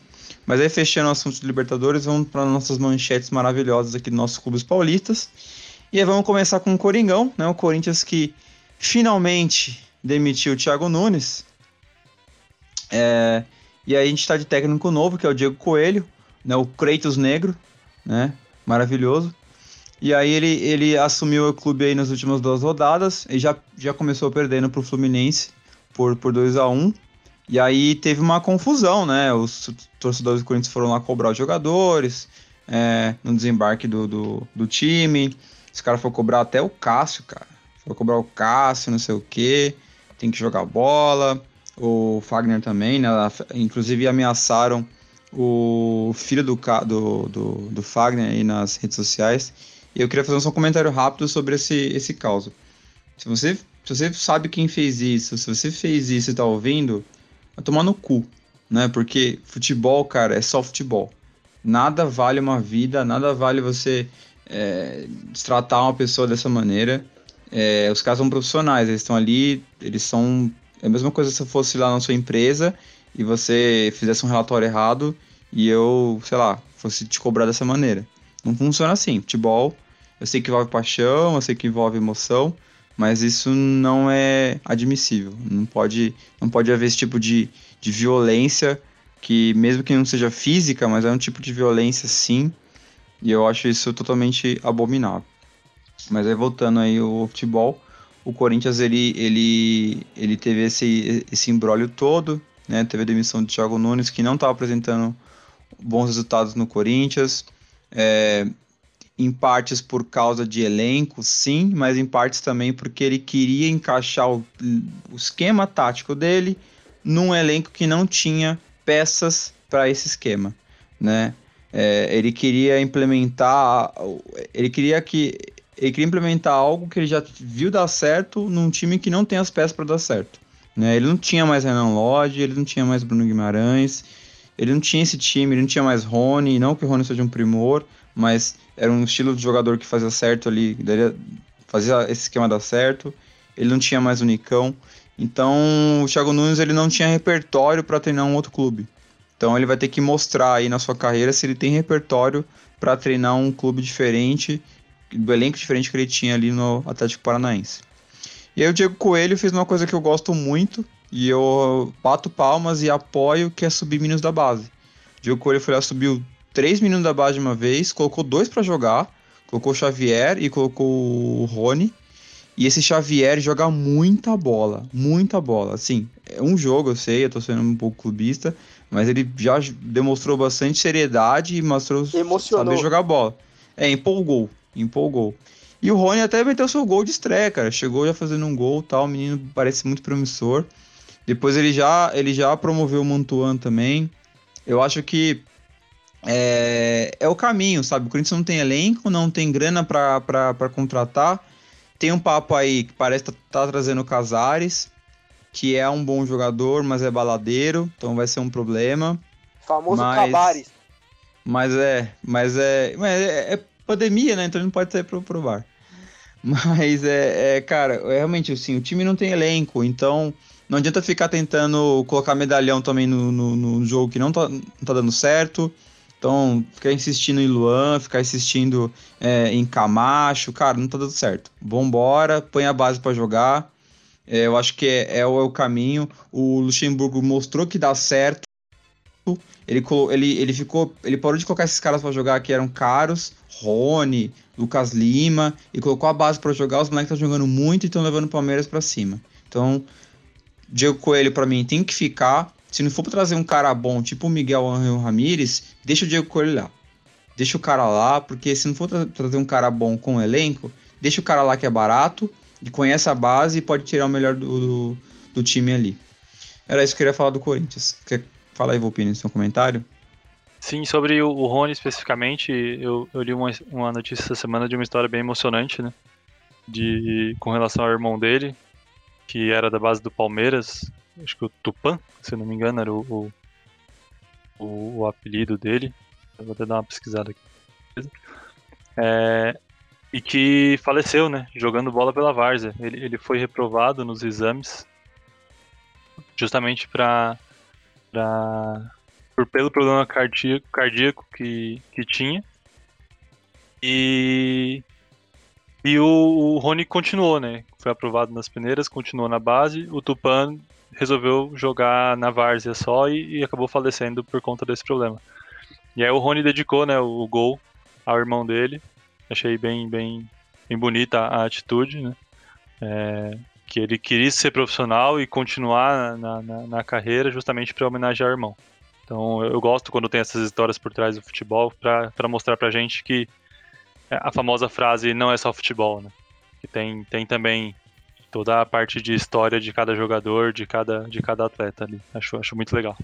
Mas aí, fechando o assunto de Libertadores, vamos para nossas manchetes maravilhosas aqui dos nossos clubes paulistas. E aí vamos começar com o Coringão, né? O Corinthians que finalmente demitiu o Thiago Nunes. É, e aí a gente está de técnico novo, que é o Diego Coelho, né? O Kratos Negro, né? Maravilhoso. E aí ele, ele assumiu o clube aí nas últimas duas rodadas e já, já começou perdendo para o Fluminense por, por 2 a 1 um. E aí teve uma confusão, né? Os torcedores do Corinthians foram lá cobrar os jogadores é, no desembarque do, do, do time. Os caras foram cobrar até o Cássio, cara. Foram cobrar o Cássio, não sei o quê. Tem que jogar bola. O Fagner também, né? Inclusive ameaçaram o filho do, do, do, do Fagner aí nas redes sociais. E eu queria fazer só um comentário rápido sobre esse, esse caso. Se você, se você sabe quem fez isso, se você fez isso e tá ouvindo, vai tomar no cu, né? Porque futebol, cara, é só futebol. Nada vale uma vida, nada vale você é, destratar uma pessoa dessa maneira. É, os caras são profissionais, eles estão ali, eles são. É a mesma coisa se eu fosse lá na sua empresa e você fizesse um relatório errado e eu, sei lá, fosse te cobrar dessa maneira. Não funciona assim. Futebol, eu sei que envolve paixão, eu sei que envolve emoção, mas isso não é admissível. Não pode, não pode haver esse tipo de, de violência que, mesmo que não seja física, mas é um tipo de violência sim, e eu acho isso totalmente abominável. Mas aí voltando aí o futebol, o Corinthians ele, ele, ele teve esse, esse embrólio todo, né? Teve a demissão de Thiago Nunes, que não estava apresentando bons resultados no Corinthians. É, em partes por causa de elenco, sim, mas em partes também porque ele queria encaixar o, o esquema tático dele num elenco que não tinha peças para esse esquema, né? é, ele queria implementar, ele queria que ele queria implementar algo que ele já viu dar certo num time que não tem as peças para dar certo. Né? Ele não tinha mais Renan Lodge, ele não tinha mais Bruno Guimarães, ele não tinha esse time, ele não tinha mais Rony, não que o Rony seja um primor, mas era um estilo de jogador que fazia certo ali, fazia esse esquema dar certo. Ele não tinha mais o Nicão. Então, o Thiago Nunes ele não tinha repertório para treinar um outro clube. Então, ele vai ter que mostrar aí na sua carreira se ele tem repertório para treinar um clube diferente, do elenco diferente que ele tinha ali no Atlético Paranaense. E aí o Diego Coelho fez uma coisa que eu gosto muito, e eu bato palmas e apoio, que é subir meninos da base. O Diego Coelho foi lá, subiu três meninos da base de uma vez, colocou dois para jogar, colocou o Xavier e colocou o Rony. E esse Xavier joga muita bola, muita bola. Assim, é um jogo, eu sei, eu tô sendo um pouco clubista, mas ele já demonstrou bastante seriedade e mostrou Emocionou. saber jogar bola. É, empolgou, empolgou. E o Rony até meteu seu gol de estreia, cara. Chegou já fazendo um gol tal, o menino parece muito promissor. Depois ele já, ele já promoveu o Mantuan também. Eu acho que é, é o caminho, sabe? O Corinthians não tem elenco, não tem grana para contratar. Tem um papo aí que parece tá, tá trazendo o Casares, que é um bom jogador, mas é baladeiro, então vai ser um problema. Famoso mas, Cabares. Mas é, mas é, mas é, é, pandemia, né? Então ele não pode sair pro, pro bar. Mas é, é, cara, é realmente assim, o time não tem elenco, então não adianta ficar tentando colocar medalhão também no, no, no jogo que não tá, não tá dando certo. Então, ficar insistindo em Luan, ficar insistindo é, em Camacho, cara, não tá dando certo. Vambora, põe a base para jogar. É, eu acho que é, é, é, o, caminho. O Luxemburgo mostrou que dá certo. Ele, ele, ele ficou. Ele parou de colocar esses caras para jogar que eram caros. Rony, Lucas Lima, e colocou a base para jogar. Os moleques estão jogando muito e estão levando o Palmeiras para cima. Então, Diego Coelho, para mim, tem que ficar. Se não for pra trazer um cara bom, tipo o Miguel Angel Ramírez, deixa o Diego Coelho lá. Deixa o cara lá, porque se não for tra trazer um cara bom com o elenco, deixa o cara lá que é barato, e conhece a base e pode tirar o melhor do, do, do time ali. Era isso que eu queria falar do Corinthians. Quer falar aí, Volpini, seu comentário? Sim, sobre o, o Rony especificamente, eu, eu li uma, uma notícia essa semana de uma história bem emocionante, né? De, com relação ao irmão dele, que era da base do Palmeiras, acho que o Tupan, se não me engano, era o, o, o apelido dele. Eu vou até dar uma pesquisada aqui. É, e que faleceu, né? Jogando bola pela Várzea. Ele, ele foi reprovado nos exames justamente para por pelo problema cardíaco, cardíaco que, que tinha. E e o, o Rony continuou, né? Foi aprovado nas peneiras, continuou na base. O Tupan resolveu jogar na várzea só e, e, acabou falecendo por conta desse problema. E aí o Rony dedicou, né, o, o gol ao irmão dele. Achei bem, bem, bem bonita a, a atitude, né? É, que ele queria ser profissional e continuar na, na, na carreira justamente para homenagear o irmão. Então eu gosto quando tem essas histórias por trás do futebol para mostrar pra gente que é a famosa frase não é só futebol, né? Que tem, tem também toda a parte de história de cada jogador, de cada, de cada atleta ali. Acho, acho muito legal.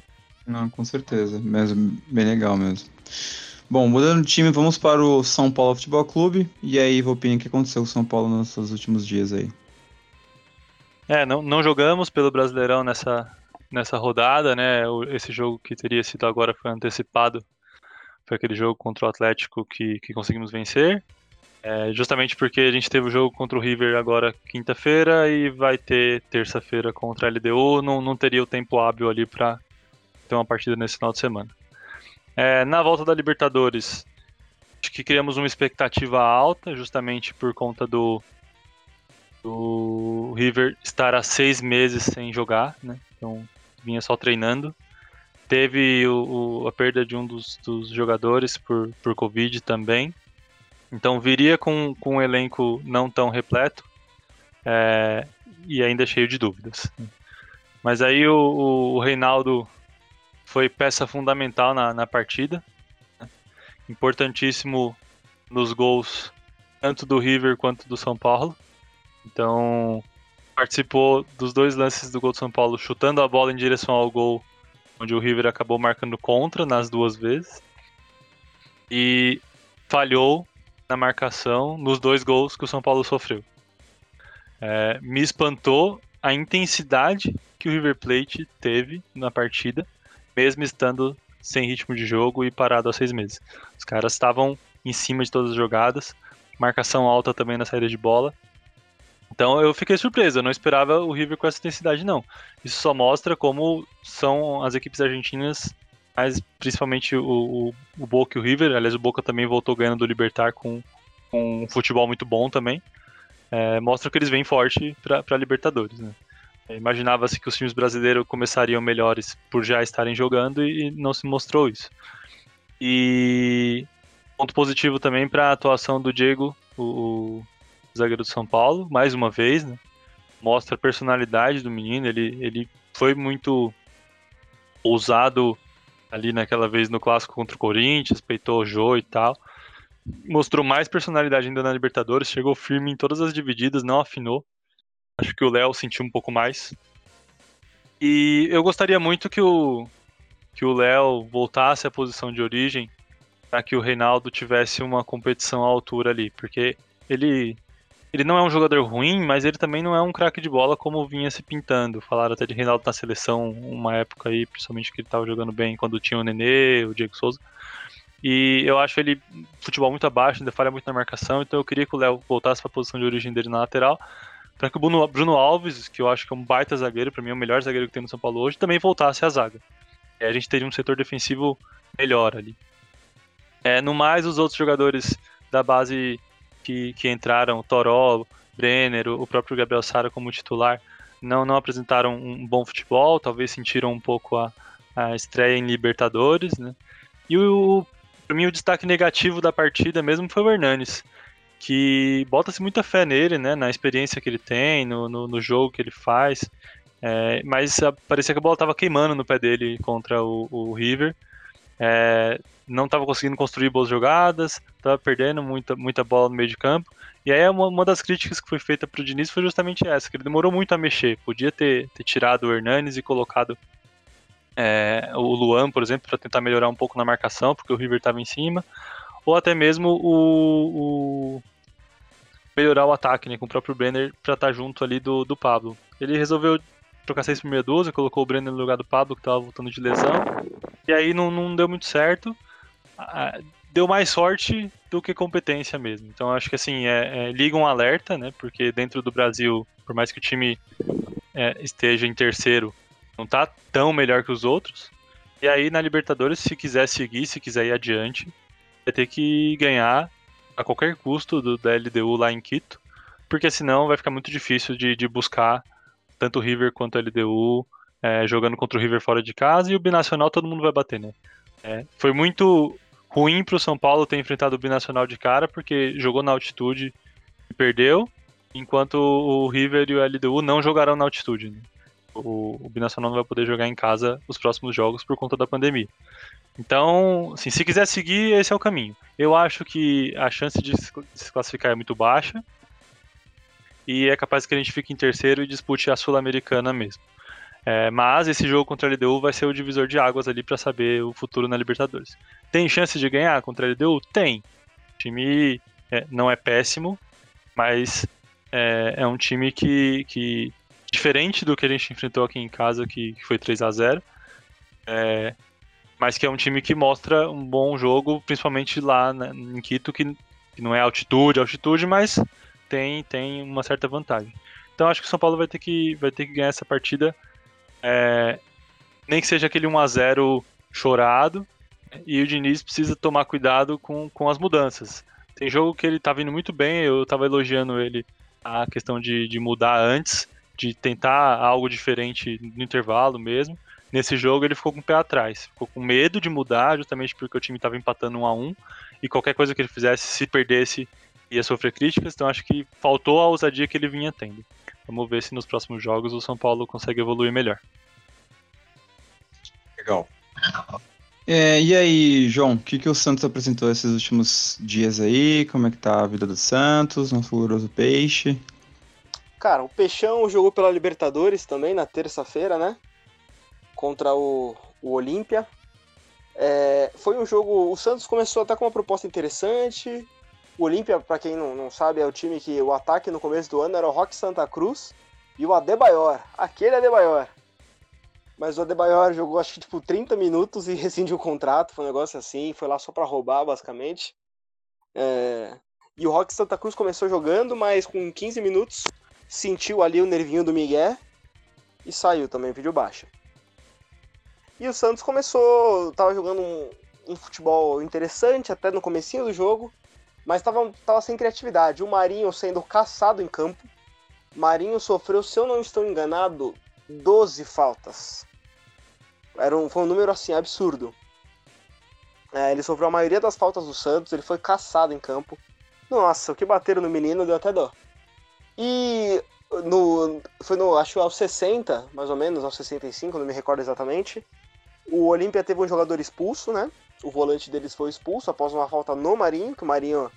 Não, com certeza. Mesmo, bem legal mesmo. Bom, mudando de time, vamos para o São Paulo Futebol Clube. E aí, Vopinha, o que aconteceu com o São Paulo nos últimos dias aí? É, não, não jogamos pelo Brasileirão nessa, nessa rodada, né? Esse jogo que teria sido agora foi antecipado foi aquele jogo contra o Atlético que, que conseguimos vencer. É, justamente porque a gente teve o jogo contra o River agora quinta-feira e vai ter terça-feira contra a LDU. Não, não teria o tempo hábil ali para ter uma partida nesse final de semana. É, na volta da Libertadores, acho que criamos uma expectativa alta, justamente por conta do, do River estar há seis meses sem jogar, né? Então vinha só treinando. Teve o, o, a perda de um dos, dos, jogadores por, por Covid também. Então viria com, com um elenco não tão repleto é, e ainda cheio de dúvidas. Mas aí o, o Reinaldo foi peça fundamental na, na partida. Importantíssimo nos gols, tanto do River quanto do São Paulo. Então participou dos dois lances do gol do São Paulo, chutando a bola em direção ao gol onde o River acabou marcando contra nas duas vezes. e falhou na marcação nos dois gols que o São Paulo sofreu. É, me espantou a intensidade que o River Plate teve na partida, mesmo estando sem ritmo de jogo e parado há seis meses. Os caras estavam em cima de todas as jogadas, marcação alta também na saída de bola. Então eu fiquei surpreso, eu não esperava o River com essa intensidade, não. Isso só mostra como são as equipes argentinas, mas principalmente o, o, o Boca e o River. Aliás, o Boca também voltou ganhando do Libertar com, com um futebol muito bom também. É, mostra que eles vêm forte para Libertadores. Né? Imaginava-se que os times brasileiros começariam melhores por já estarem jogando e não se mostrou isso. E ponto positivo também para a atuação do Diego, o, zagueiro do São Paulo, mais uma vez, né? Mostra a personalidade do menino, ele, ele foi muito ousado ali naquela vez no clássico contra o Corinthians, peitou o Jô e tal. Mostrou mais personalidade ainda na Libertadores, chegou firme em todas as divididas, não afinou. Acho que o Léo sentiu um pouco mais. E eu gostaria muito que o que o Léo voltasse à posição de origem para que o Reinaldo tivesse uma competição à altura ali, porque ele ele não é um jogador ruim, mas ele também não é um craque de bola como vinha se pintando. Falaram até de Reinaldo na seleção uma época aí, principalmente que ele estava jogando bem quando tinha o Nenê, o Diego Souza. E eu acho ele futebol muito abaixo, ainda falha muito na marcação, então eu queria que o Léo voltasse para a posição de origem dele na lateral para que o Bruno, Bruno, Alves, que eu acho que é um baita zagueiro, para mim é o melhor zagueiro que tem no São Paulo hoje, também voltasse à zaga. E a gente teria um setor defensivo melhor ali. É, no mais, os outros jogadores da base que, que entraram, Toró, Brenner, o próprio Gabriel Sara como titular, não, não apresentaram um bom futebol, talvez sentiram um pouco a, a estreia em Libertadores, né? E o, para mim o destaque negativo da partida mesmo foi o Hernanes que bota-se muita fé nele, né? Na experiência que ele tem, no, no, no jogo que ele faz. É, mas parecia que a bola estava queimando no pé dele contra o, o River. É, não estava conseguindo construir boas jogadas, estava perdendo muita, muita bola no meio de campo. E aí uma, uma das críticas que foi feita para o Diniz foi justamente essa, que ele demorou muito a mexer. Podia ter, ter tirado o Hernanes e colocado é, o Luan, por exemplo, para tentar melhorar um pouco na marcação, porque o River estava em cima ou até mesmo o, o melhorar o ataque, né, com o próprio Brenner para estar tá junto ali do, do Pablo. Ele resolveu trocar 6 por meia dúzia, colocou o Brenner no lugar do Pablo, que estava voltando de lesão, e aí não, não deu muito certo. Deu mais sorte do que competência mesmo. Então acho que assim, é, é, liga um alerta, né? Porque dentro do Brasil, por mais que o time é, esteja em terceiro, não tá tão melhor que os outros. E aí na Libertadores, se quiser seguir, se quiser ir adiante, vai ter que ganhar a qualquer custo do, da LDU lá em Quito, porque senão vai ficar muito difícil de, de buscar tanto o River quanto a LDU é, jogando contra o River fora de casa e o Binacional todo mundo vai bater, né? É, foi muito ruim para o São Paulo ter enfrentado o Binacional de cara, porque jogou na altitude e perdeu, enquanto o River e o LDU não jogarão na altitude. Né? O, o Binacional não vai poder jogar em casa os próximos jogos por conta da pandemia. Então, assim, se quiser seguir, esse é o caminho. Eu acho que a chance de se classificar é muito baixa. E é capaz que a gente fique em terceiro e dispute a Sul-Americana mesmo. É, mas esse jogo contra a LDU vai ser o divisor de águas ali para saber o futuro na Libertadores. Tem chance de ganhar contra a LDU? Tem. O time é, não é péssimo, mas é, é, um time que, que, diferente do que a gente enfrentou aqui em casa, que, que foi 3 a 0 é, mas que é um time que mostra um bom jogo, principalmente lá né, em Quito, que, que, não é altitude, altitude, mas tem, tem uma certa vantagem. Então acho que o São Paulo vai ter que, vai ter que ganhar essa partida, é, nem que seja aquele 1 a 0 chorado, e o Diniz precisa tomar cuidado com, com as mudanças. Tem jogo que ele tá vindo muito bem, eu estava elogiando ele a questão de, de mudar antes, de tentar algo diferente no intervalo mesmo. Nesse jogo ele ficou com o pé atrás, ficou com medo de mudar, justamente porque o time estava empatando um a um e qualquer coisa que ele fizesse, se perdesse, ia sofrer críticas. Então acho que faltou a ousadia que ele vinha tendo. Vamos ver se nos próximos jogos o São Paulo consegue evoluir melhor. Legal. É, e aí, João, o que, que o Santos apresentou esses últimos dias aí? Como é que tá a vida do Santos, nosso glorioso peixe? Cara, o Peixão jogou pela Libertadores também na terça-feira, né? contra o, o Olímpia. É, foi um jogo. O Santos começou até com uma proposta interessante. O Olímpia, para quem não, não sabe, é o time que o ataque no começo do ano era o Rock Santa Cruz e o Adebayor. Aquele Adebayor. Mas o Adebayor jogou acho que tipo 30 minutos e [LAUGHS] rescindiu o contrato, foi um negócio assim, foi lá só para roubar, basicamente. É... E o Rock Santa Cruz começou jogando, mas com 15 minutos sentiu ali o nervinho do Miguel e saiu também, pediu baixa. E o Santos começou, tava jogando um, um futebol interessante até no comecinho do jogo, mas tava, tava sem criatividade. O Marinho sendo caçado em campo. Marinho sofreu, se eu não estou enganado, 12 faltas. Era um, foi um número assim absurdo. É, ele sofreu a maioria das faltas do Santos, ele foi caçado em campo. Nossa, o que bateram no menino deu até dó. E no, foi no, acho aos 60, mais ou menos, aos 65, não me recordo exatamente. O Olímpia teve um jogador expulso, né? O volante deles foi expulso após uma falta no Marinho, que o Marinho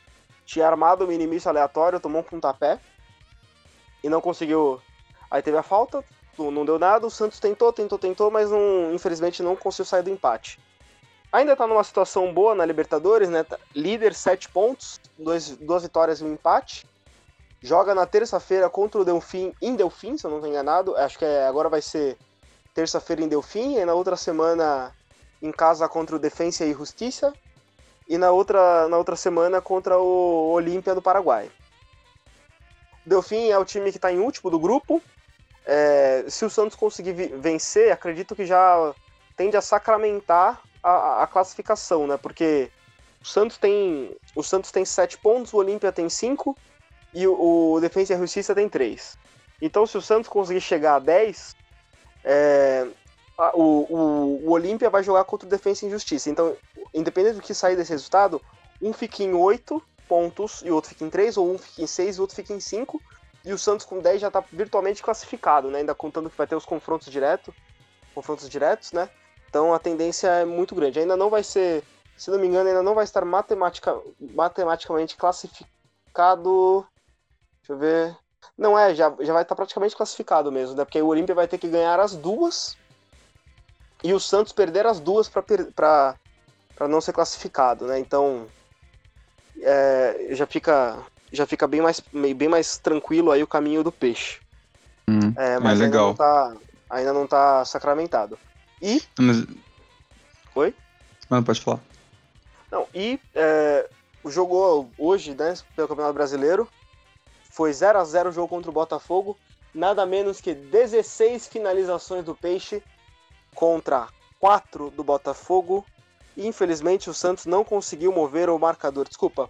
tinha armado um inimício aleatório, tomou um pontapé e não conseguiu. Aí teve a falta, não deu nada, o Santos tentou, tentou, tentou, mas não, infelizmente não conseguiu sair do empate. Ainda tá numa situação boa na Libertadores, né? Líder, 7 pontos, dois, duas vitórias e um empate. Joga na terça-feira contra o Delfim em Delfim, se eu não estou enganado. Acho que é, agora vai ser terça-feira em Delfim, e na outra semana em casa contra o Defensa e Justiça, e na outra, na outra semana contra o Olímpia do Paraguai. Delfim é o time que está em último do grupo. É, se o Santos conseguir vencer, acredito que já tende a sacramentar a, a, classificação, né? Porque o Santos tem o Santos tem sete pontos, o Olímpia tem cinco e o, o Defensa e Justiça tem três. Então, se o Santos conseguir chegar a 10, é, o, o, o Olímpia vai jogar contra o Defensa e Justiça. Então, independente do que sair desse resultado, um fica em 8 pontos e o outro fica em 3, ou um fica em 6 e o outro fica em 5. E o Santos com 10 já está virtualmente classificado, né? Ainda contando que vai ter os confrontos diretos. Confrontos diretos, né? Então a tendência é muito grande. Ainda não vai ser, se não me engano, ainda não vai estar matematica, matematicamente classificado. Deixa eu ver. Não é, já, já vai estar praticamente classificado mesmo, né? Porque o Olímpia vai ter que ganhar as duas e o Santos perder as duas para não ser classificado, né? Então é, já fica já fica bem mais, bem mais tranquilo aí o caminho do peixe. Hum, é, mas ainda legal. Não tá, ainda não tá sacramentado. E. Mas... Oi? Não, pode falar. Não, e é, jogou hoje, né, pelo Campeonato Brasileiro. Foi 0 a 0 o jogo contra o Botafogo. Nada menos que 16 finalizações do Peixe contra 4 do Botafogo. E, infelizmente, o Santos não conseguiu mover o marcador. Desculpa,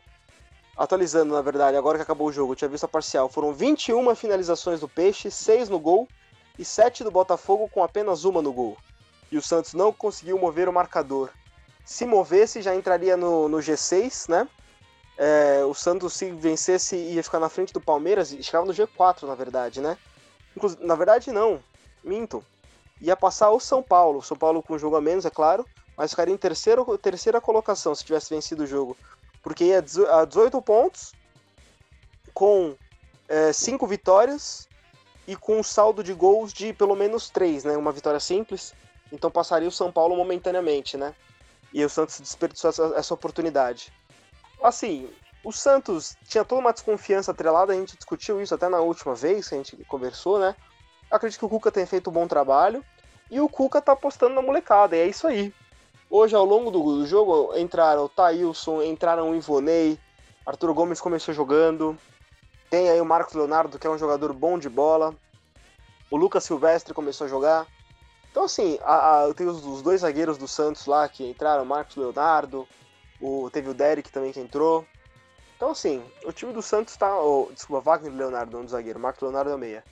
atualizando na verdade, agora que acabou o jogo, tinha visto a parcial. Foram 21 finalizações do Peixe, 6 no gol e 7 do Botafogo com apenas uma no gol. E o Santos não conseguiu mover o marcador. Se movesse, já entraria no, no G6, né? É, o Santos, se vencesse, ia ficar na frente do Palmeiras e chegava no G4, na verdade, né? Inclusive, na verdade, não. Minto. Ia passar o São Paulo. São Paulo com um jogo a menos, é claro. Mas ficaria em terceiro, terceira colocação se tivesse vencido o jogo. Porque ia a 18 pontos, com 5 é, vitórias e com um saldo de gols de pelo menos 3, né? Uma vitória simples. Então passaria o São Paulo momentaneamente, né? E o Santos desperdiçou essa, essa oportunidade. Assim, o Santos tinha toda uma desconfiança atrelada, a gente discutiu isso até na última vez que a gente conversou, né? Acredito que o Cuca tenha feito um bom trabalho e o Cuca tá apostando na molecada, e é isso aí. Hoje, ao longo do, jogo, entraram o Thailson, entraram o Ivonei, Arthur Gomes começou jogando, tem aí o Marcos Leonardo, que é um jogador bom de bola, o Lucas Silvestre começou a jogar. Então, assim, a, a, tem os, os, dois zagueiros do Santos lá que entraram, o Marcos Leonardo, o, teve o Derek também que entrou. Então, assim, o time do Santos tá. Oh, desculpa, Wagner Leonardo, não do zagueiro, Marcos Leonardo é meia.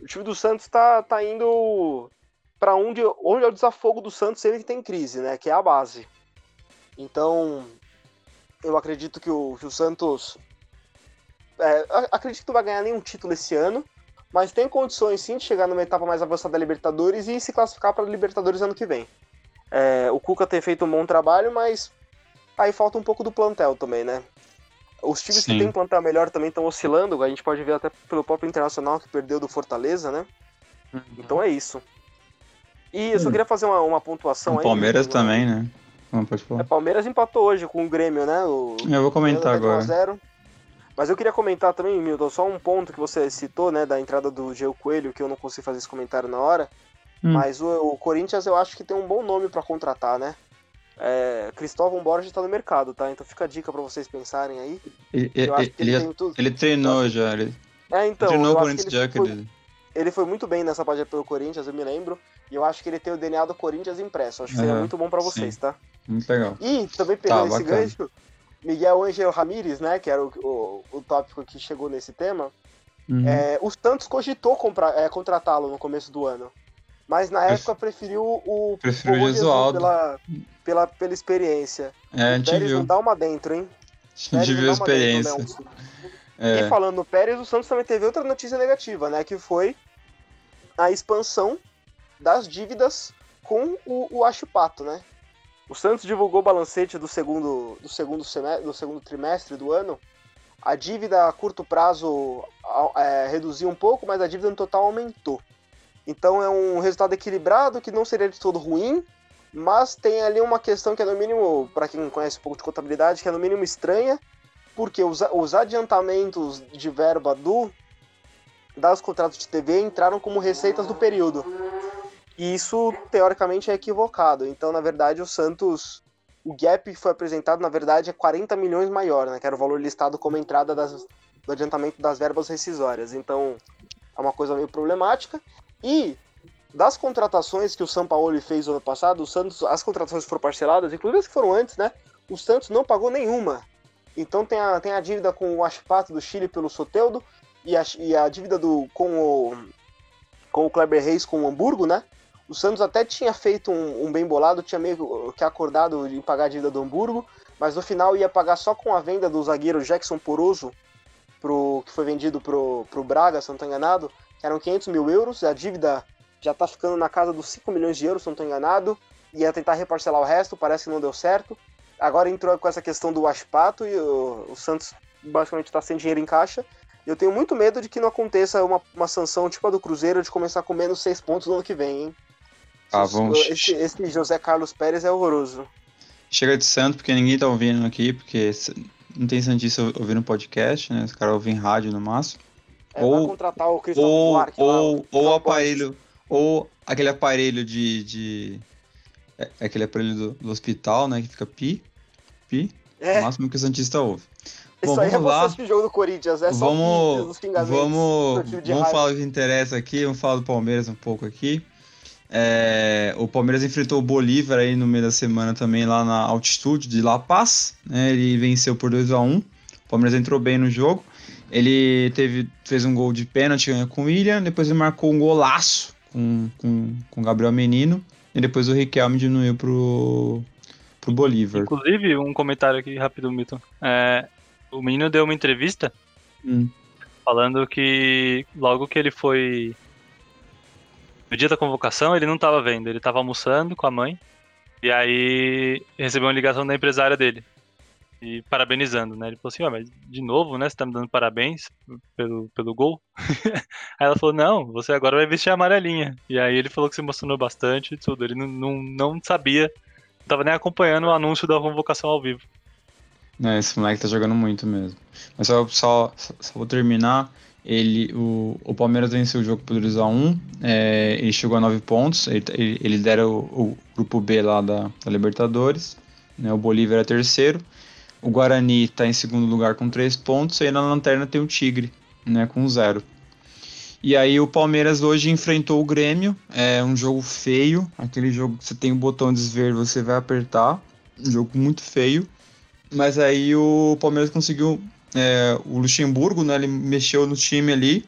O time do Santos tá, tá indo para onde, onde é o desafogo do Santos sempre que tem crise, né? Que é a base. Então, eu acredito que o, que o Santos. É, acredito que não vai ganhar nenhum título esse ano, mas tem condições sim de chegar numa etapa mais avançada da Libertadores e se classificar para a Libertadores ano que vem. É, o Cuca tem feito um bom trabalho, mas Aí falta um pouco do plantel também, né? Os times Sim. que tem plantel melhor também estão oscilando, a gente pode ver até pelo próprio Internacional que perdeu do Fortaleza, né? Uhum. Então é isso. E eu só hum. queria fazer uma, uma pontuação o aí. Palmeiras também, né? Não, pode falar. É, Palmeiras empatou hoje com o Grêmio, né? O... Eu vou comentar agora. 0. Mas eu queria comentar também, Milton, só um ponto que você citou, né, da entrada do Geo Coelho, que eu não consegui fazer esse comentário na hora. Hum. Mas o, o, Corinthians eu acho que tem um bom nome para contratar, né? É, Cristóvão Borges está no mercado, tá? Então fica a dica para vocês pensarem aí. Ele, ele, ele, ele, treinou já. Ele... É, então. Treinou o Corinthians já, foi, ele foi muito bem nessa página pelo Corinthians, eu me lembro. E eu acho que ele tem o DNA do Corinthians impresso. Acho que seria muito bom para vocês, sim. tá? Muito legal. E também pegando tá, esse bacana. gancho, Miguel Angel Ramírez, né? Que era o, o, o tópico que chegou nesse tema. Uhum. É, o Santos cogitou é, contratá-lo no começo do ano. Mas na época preferiu o, preferiu o Jesualdo pela, pela, pela experiência. É, a gente Pérez viu. não dá uma dentro, hein? A gente viu a experiência. Dentro, é. E falando no Pérez, o Santos também teve outra notícia negativa, né? Que foi a expansão das dívidas com o, o Achipato, né? O Santos divulgou o balancete do segundo, do, segundo semestre, do segundo trimestre do ano. A dívida a curto prazo é, reduziu um pouco, mas a dívida no total aumentou. Então é um resultado equilibrado que não seria de todo ruim, mas tem ali uma questão que é no mínimo, para quem conhece um pouco de contabilidade, que é no mínimo estranha, porque os, os adiantamentos de verba do das contratos de TV entraram como receitas do período. E isso, teoricamente, é equivocado. Então, na verdade, o Santos. O gap que foi apresentado, na verdade, é 40 milhões maior, né? Que era o valor listado como entrada das, do adiantamento das verbas rescisórias. Então, é uma coisa meio problemática. E das contratações que o São Paulo fez no ano passado, o Santos, as contratações foram parceladas, inclusive as que foram antes, né? O Santos não pagou nenhuma. Então tem a, tem a dívida com o Ashpato do Chile pelo Soteldo e a, e a dívida do, com o com o Kleber Reis com o Hamburgo, né? O Santos até tinha feito um, um, bem bolado, tinha meio que acordado de pagar a dívida do Hamburgo, mas no final ia pagar só com a venda do zagueiro Jackson Poroso, pro, que foi vendido pro, pro Braga, se não estou enganado, que eram 500 mil euros, a dívida já está ficando na casa dos 5 milhões de euros, se não estou enganado, ia tentar reparcelar o resto, parece que não deu certo. Agora entrou com essa questão do Aspato e o, o Santos basicamente está sem dinheiro em caixa. Eu tenho muito medo de que não aconteça uma, uma sanção tipo a do Cruzeiro de começar com menos 6 pontos no ano que vem, hein? Ah, vamos... esse, esse José Carlos Pérez é horroroso. Chega de santo, porque ninguém tá ouvindo aqui, porque não tem santista ouvindo podcast, né? Os caras ouvem rádio no máximo. É, ou contratar o Christopher ou, Buarque, ou, lá, ou aparelho, ou aquele aparelho de, de é, é, aquele aparelho do, do, hospital, né, que fica pi, pi, é. o máximo que o santista ouve. Bom, Isso aí é lá. o jogo do Corinthians, é vamos, só vamos, vamos falar o que interessa aqui, vamos falar do Palmeiras um pouco aqui. É, o Palmeiras enfrentou o Bolívar aí no meio da semana também lá na altitude de La Paz. Né, ele venceu por 2 a 1 O Palmeiras entrou bem no jogo. Ele teve, fez um gol de pênalti com o William, depois ele marcou um golaço com, com, com o Gabriel Menino, e depois o Riquelme diminuiu pro, pro Bolívar. Inclusive, um comentário aqui rápido, Milton. É, o menino deu uma entrevista hum. falando que logo que ele foi no dia da convocação, ele não estava vendo, ele estava almoçando com a mãe. E aí recebeu uma ligação da empresária dele. E parabenizando, né? Ele falou assim, ó, mas de novo, né? Você tá me dando parabéns pelo, pelo gol. [LAUGHS] aí ela falou, não, você agora vai vestir a amarelinha. E aí ele falou que se emocionou bastante e tudo. Ele não, não, não sabia, não tava nem acompanhando o anúncio da convocação ao vivo. É, esse moleque tá jogando muito mesmo. Mas só, só, só vou terminar ele, o, o Palmeiras venceu o jogo por 2x1, é, ele chegou a 9 pontos, ele, ele, o, o, grupo B lá da, da Libertadores, né, o Bolívar é terceiro, o Guarani está em segundo lugar com 3 pontos, e aí na lanterna tem o Tigre, né, com 0. E aí o Palmeiras hoje enfrentou o Grêmio, é um jogo feio, aquele jogo que você tem o botão de desver, você vai apertar, um jogo muito feio, mas aí o Palmeiras conseguiu é, o Luxemburgo, né, ele mexeu no time ali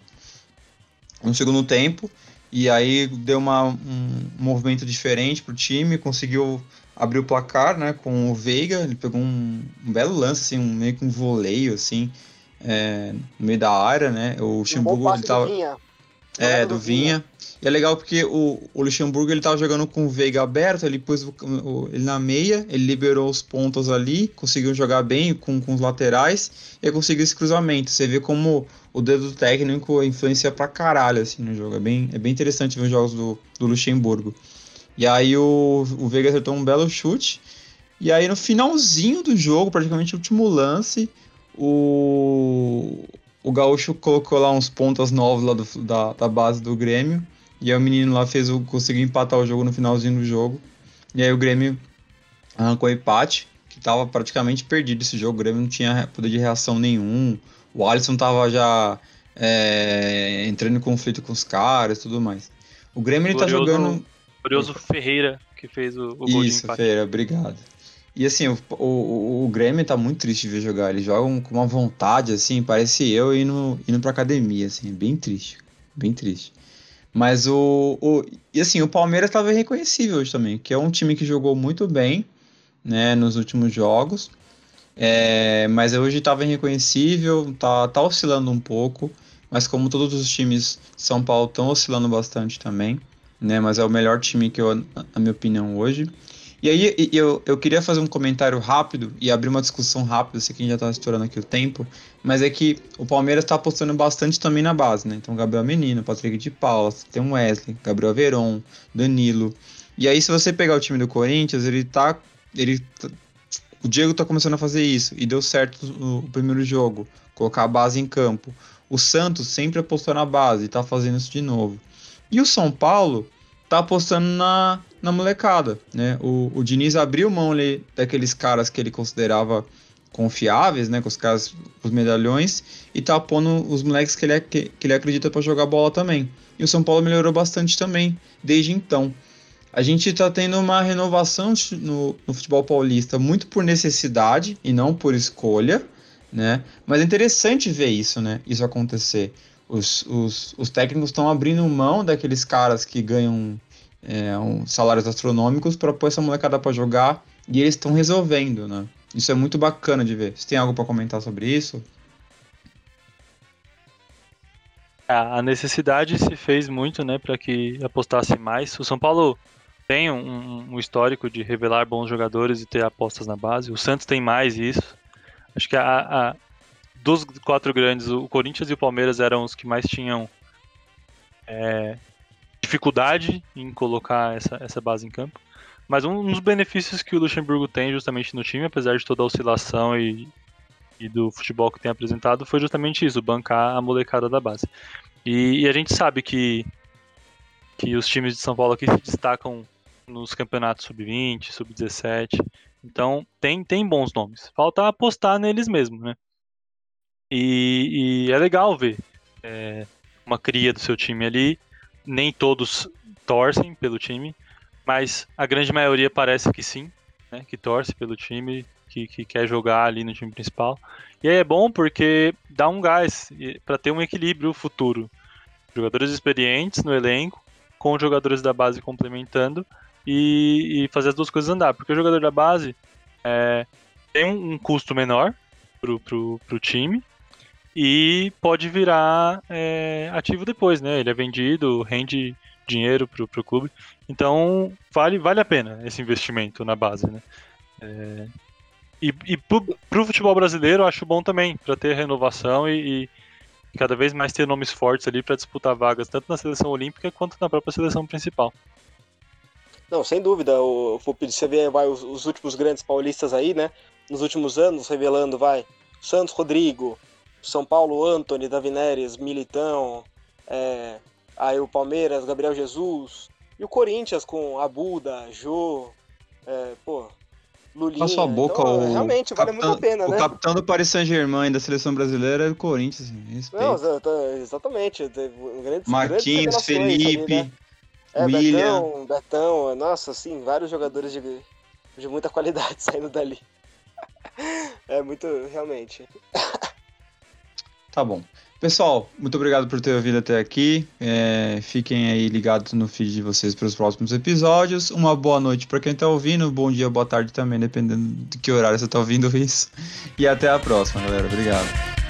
no segundo tempo e aí deu uma, um movimento diferente para o time, conseguiu abrir o placar, né, com o Veiga, ele pegou um, um belo lance, assim, um, meio que um voleio, assim, é, no meio da área, né, o Luxemburgo, ele tava... É, do Vinha. E é legal porque o, o Luxemburgo ele tava jogando com o Veiga aberto, ele pôs o, o, ele na meia, ele liberou os pontos ali, conseguiu jogar bem com, com os laterais e conseguiu esse cruzamento. Você vê como o dedo técnico influencia pra caralho assim, no jogo. É bem, é bem interessante ver os jogos do, do Luxemburgo. E aí o, o Veiga acertou um belo chute. E aí no finalzinho do jogo, praticamente o último lance, o, o Gaúcho colocou lá uns pontas novos lá do, da, da base do Grêmio. E aí o menino lá fez o, conseguiu empatar o jogo no finalzinho do jogo. E aí o Grêmio arrancou empate, que tava praticamente perdido esse jogo. O Grêmio não tinha poder de reação nenhum. O Alisson tava já é, entrando em conflito com os caras e tudo mais. O Grêmio ele tá jogando. Curioso Ferreira, que fez o, o gol Isso, Ferreira, obrigado. E assim, o, o, o Grêmio tá muito triste de ver jogar. Eles jogam com uma vontade, assim, parece eu indo, indo pra academia, assim, bem triste. Bem triste. Mas o, o. E assim, o Palmeiras estava reconhecível hoje também, que é um time que jogou muito bem né, nos últimos jogos. É, mas hoje estava irreconhecível, tá, tá oscilando um pouco. Mas como todos os times de São Paulo estão oscilando bastante também, né? Mas é o melhor time que eu, na minha opinião, hoje. E aí eu, eu queria fazer um comentário rápido e abrir uma discussão rápida, sei que a gente já está estourando aqui o tempo, mas é que o Palmeiras está apostando bastante também na base, né? Então Gabriel Menino, Patrick de Paula, tem um Wesley, Gabriel Veron, Danilo. E aí se você pegar o time do Corinthians, ele tá. Ele tá, o Diego tá começando a fazer isso e deu certo no primeiro jogo, colocar a base em campo. O Santos sempre apostou na base e tá fazendo isso de novo. E o São Paulo tá apostando na, na molecada, né? O, o Diniz abriu mão ali daqueles caras que ele considerava confiáveis, né? Com os caras, os medalhões, e tá pondo os moleques que ele, que, que ele acredita para jogar bola também. E o São Paulo melhorou bastante também, desde então. A gente tá tendo uma renovação no, no futebol paulista muito por necessidade e não por escolha, né? Mas é interessante ver isso, né? Isso acontecer. Os, os, os técnicos estão abrindo mão daqueles caras que ganham é, um, salários astronômicos para pôr essa molecada para jogar e eles estão resolvendo, né? Isso é muito bacana de ver. Você tem algo para comentar sobre isso? A necessidade se fez muito, né, para que apostasse mais. O São Paulo tem um, um, histórico de revelar bons jogadores e ter apostas na base. O Santos tem mais isso. Acho que a, a dos quatro grandes, o Corinthians e o Palmeiras eram os que mais tinham é, dificuldade em colocar essa, essa base em campo. Mas um dos benefícios que o Luxemburgo tem justamente no time, apesar de toda a oscilação e, e do futebol que tem apresentado, foi justamente isso, bancar a molecada da base. E, e, a gente sabe que, que os times de São Paulo aqui se destacam nos campeonatos sub-20, sub-17. Então tem, tem bons nomes. Falta apostar neles mesmo, né? E, e é legal ver é, uma cria do seu time ali. Nem todos torcem pelo time, mas a grande maioria parece que sim, né? Que torce pelo time, que, que quer jogar ali no time principal. E aí é bom porque dá um gás para ter um equilíbrio futuro. Jogadores experientes no elenco, com jogadores da base complementando e, e fazer as duas coisas andar. Porque o jogador da base é, tem um, um, custo menor pro, pro, pro time e pode virar é, ativo depois, né? Ele é vendido, rende dinheiro pro, pro clube. Então vale, vale a pena esse investimento na base, né? É, e e pro, pro futebol brasileiro acho bom também, para ter renovação e, e cada vez mais ter nomes fortes ali para disputar vagas, tanto na seleção olímpica quanto na própria seleção principal. Não, sem dúvida. O, você vê vai, os, os, últimos grandes paulistas aí, né? Nos últimos anos, revelando, vai. Santos Rodrigo, São Paulo Anthony, Davi Neres, Militão, é, aí o Palmeiras, Gabriel Jesus, e o Corinthians com Abuda, Jô, é, pô, Lulinha. Passou a boca então, o realmente capitão, vale muito a pena, o né? O capitão do Paris Saint-Germain da seleção brasileira é o Corinthians. Não, exatamente. Grandes, Marquinhos, grandes Felipe. Ali, né? É, William. Betão, Betão, nossa, assim, vários jogadores de, de muita qualidade [LAUGHS] saindo dali. É muito, realmente. [LAUGHS] Tá bom. Pessoal, muito obrigado por ter ouvido até aqui. É, fiquem aí ligados no feed de vocês para os próximos episódios. Uma boa noite para quem está ouvindo, bom dia, boa tarde também, dependendo de que horário você está ouvindo [LAUGHS] isso. E até a próxima, galera. Obrigado.